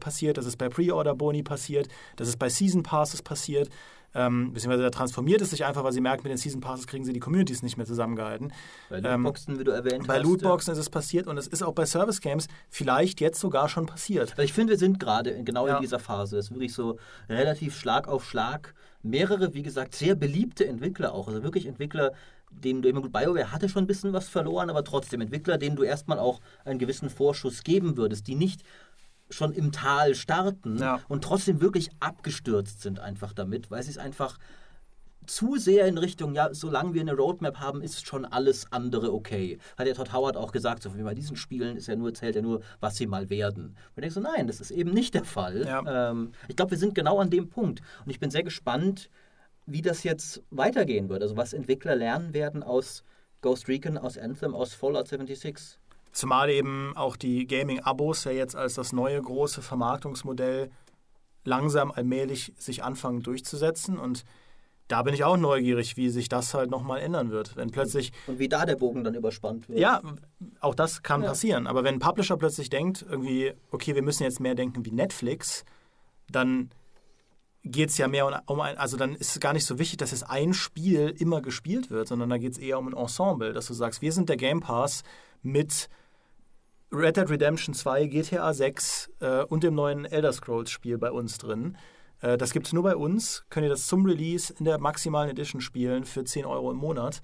passiert, das ist bei Pre-Order-Boni passiert, das ist bei Season Passes passiert. Ähm, beziehungsweise da transformiert es sich einfach, weil sie merken, mit den Season Passes kriegen sie die Communities nicht mehr zusammengehalten. Bei Lootboxen, ähm, wie du erwähnt bei hast. Bei Lootboxen ja. ist es passiert und es ist auch bei Service Games vielleicht jetzt sogar schon passiert. Weil ich finde, wir sind gerade genau ja. in dieser Phase. Es ist wirklich so relativ Schlag auf Schlag. Mehrere, wie gesagt, sehr beliebte Entwickler auch. Also wirklich Entwickler, denen du immer gut BioWare hatte schon ein bisschen was verloren, aber trotzdem Entwickler, denen du erstmal auch einen gewissen Vorschuss geben würdest, die nicht schon im Tal starten ja. und trotzdem wirklich abgestürzt sind einfach damit, weil sie es einfach zu sehr in Richtung, ja, solange wir eine Roadmap haben, ist schon alles andere okay. Hat ja Todd Howard auch gesagt, so wie bei diesen Spielen ist ja nur, zählt ja nur, was sie mal werden. Und ich denke so, nein, das ist eben nicht der Fall. Ja. Ähm, ich glaube, wir sind genau an dem Punkt. Und ich bin sehr gespannt, wie das jetzt weitergehen wird. Also was Entwickler lernen werden aus Ghost Recon, aus Anthem, aus Fallout 76. Zumal eben auch die Gaming-Abos ja jetzt als das neue große Vermarktungsmodell langsam allmählich sich anfangen durchzusetzen und da bin ich auch neugierig, wie sich das halt nochmal ändern wird. Wenn plötzlich. Und wie da der Bogen dann überspannt wird. Ja, auch das kann ja. passieren. Aber wenn ein Publisher plötzlich denkt, irgendwie, okay, wir müssen jetzt mehr denken wie Netflix, dann geht es ja mehr um ein, also dann ist es gar nicht so wichtig, dass jetzt ein Spiel immer gespielt wird, sondern da geht es eher um ein Ensemble, dass du sagst, wir sind der Game Pass mit Red Dead Redemption 2, GTA 6 äh, und dem neuen Elder Scrolls Spiel bei uns drin. Äh, das gibt es nur bei uns. Könnt ihr das zum Release in der maximalen Edition spielen für 10 Euro im Monat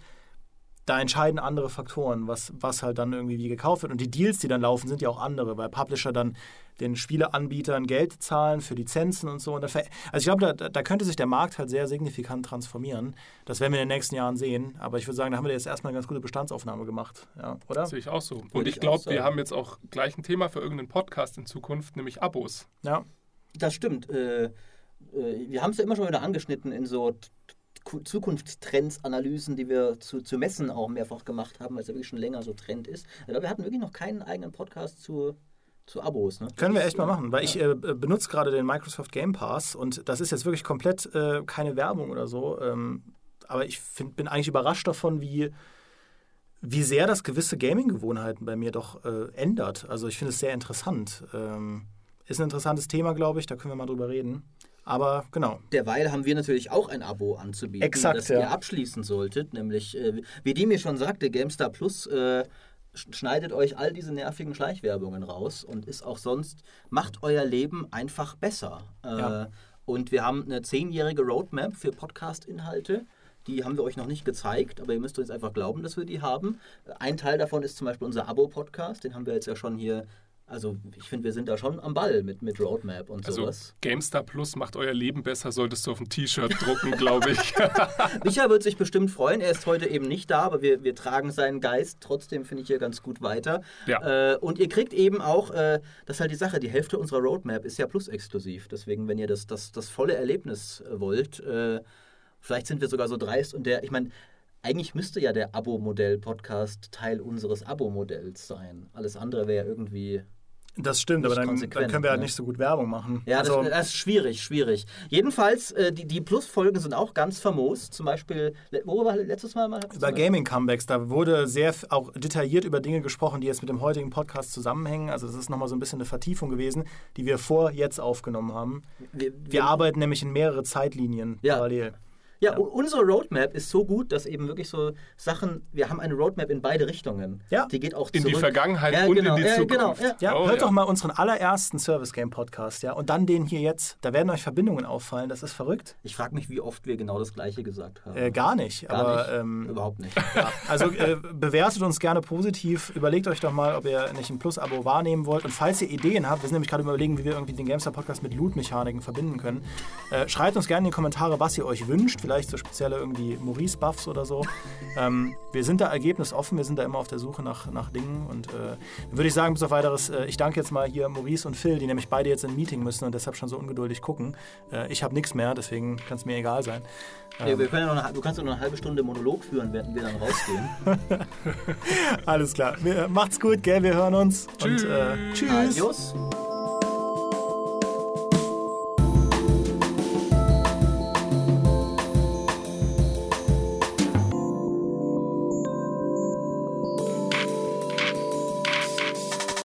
da entscheiden andere Faktoren, was, was halt dann irgendwie wie gekauft wird. Und die Deals, die dann laufen, sind ja auch andere, weil Publisher dann den Spieleanbietern Geld zahlen für Lizenzen und so. Und also ich glaube, da, da könnte sich der Markt halt sehr signifikant transformieren. Das werden wir in den nächsten Jahren sehen. Aber ich würde sagen, da haben wir jetzt erstmal eine ganz gute Bestandsaufnahme gemacht, ja, oder? Das sehe ich auch so. Und ich, ich glaube, wir haben jetzt auch gleich ein Thema für irgendeinen Podcast in Zukunft, nämlich Abos. Ja. Das stimmt. Äh, äh, wir haben es ja immer schon wieder angeschnitten in so Zukunftstrends-Analysen, die wir zu, zu Messen auch mehrfach gemacht haben, weil es ja wirklich schon länger so Trend ist. Aber wir hatten wirklich noch keinen eigenen Podcast zu, zu Abos. Ne? Können wir echt mal machen, weil ja. ich äh, benutze gerade den Microsoft Game Pass und das ist jetzt wirklich komplett äh, keine Werbung oder so. Ähm, aber ich find, bin eigentlich überrascht davon, wie, wie sehr das gewisse Gaming-Gewohnheiten bei mir doch äh, ändert. Also ich finde es sehr interessant. Ähm, ist ein interessantes Thema, glaube ich, da können wir mal drüber reden. Aber genau. Derweil haben wir natürlich auch ein Abo anzubieten, Exakt, das ja. ihr abschließen solltet. Nämlich, äh, wie die mir schon sagte, GameStar Plus äh, schneidet euch all diese nervigen Schleichwerbungen raus und ist auch sonst, macht euer Leben einfach besser. Äh, ja. Und wir haben eine zehnjährige Roadmap für Podcast-Inhalte. Die haben wir euch noch nicht gezeigt, aber ihr müsst uns einfach glauben, dass wir die haben. Ein Teil davon ist zum Beispiel unser Abo-Podcast. Den haben wir jetzt ja schon hier also ich finde, wir sind da schon am Ball mit, mit Roadmap und also sowas. GameStar Plus macht euer Leben besser, solltest du auf ein T-Shirt drucken, glaube ich. Micha wird sich bestimmt freuen. Er ist heute eben nicht da, aber wir, wir tragen seinen Geist trotzdem, finde ich, hier ganz gut weiter. Ja. Äh, und ihr kriegt eben auch, äh, das ist halt die Sache, die Hälfte unserer Roadmap ist ja Plus-exklusiv. Deswegen, wenn ihr das, das, das volle Erlebnis äh, wollt, äh, vielleicht sind wir sogar so dreist und der, ich meine, eigentlich müsste ja der Abo-Modell-Podcast Teil unseres Abo-Modells sein. Alles andere wäre irgendwie das stimmt, aber dann, dann, können wir halt ne? nicht so gut Werbung machen. Ja, also, das, das, ist schwierig, schwierig. Jedenfalls, äh, die, die Plus-Folgen sind auch ganz famos. Zum Beispiel, worüber letztes Mal? mal über Gaming-Comebacks. Da wurde sehr auch detailliert über Dinge gesprochen, die jetzt mit dem heutigen Podcast zusammenhängen. Also das ist nochmal so ein bisschen eine Vertiefung gewesen, die wir vor jetzt aufgenommen haben. Wir, wir, wir arbeiten nämlich in mehrere Zeitlinien ja. parallel. Ja, ja, unsere Roadmap ist so gut, dass eben wirklich so Sachen, wir haben eine Roadmap in beide Richtungen. Ja. Die geht auch in zurück. die Vergangenheit ja, und genau, in die ja, Zukunft. Genau, ja. Oh, hört doch mal unseren allerersten Service Game Podcast, ja, und dann den hier jetzt. Da werden euch Verbindungen auffallen, das ist verrückt. Ich frage mich, wie oft wir genau das gleiche gesagt haben. Äh, gar nicht, gar aber nicht. Ähm, überhaupt nicht. also äh, bewertet uns gerne positiv, überlegt euch doch mal, ob ihr nicht ein Plus-Abo wahrnehmen wollt und falls ihr Ideen habt, wir sind nämlich gerade überlegen, wie wir irgendwie den Gamestar Podcast mit Loot-Mechaniken verbinden können. Äh, schreibt uns gerne in die Kommentare, was ihr euch wünscht, vielleicht so spezielle irgendwie Maurice-Buffs oder so. Ähm, wir sind da ergebnisoffen, wir sind da immer auf der Suche nach, nach Dingen. Und äh, würde ich sagen, bis auf weiteres, äh, ich danke jetzt mal hier Maurice und Phil, die nämlich beide jetzt in ein Meeting müssen und deshalb schon so ungeduldig gucken. Äh, ich habe nichts mehr, deswegen kann es mir egal sein. Ähm, ja, wir können ja noch eine, du kannst ja noch eine halbe Stunde Monolog führen, während wir dann rausgehen. Alles klar. Wir, macht's gut, gell? Wir hören uns. Tschüss. Und, äh, tschüss. Adios.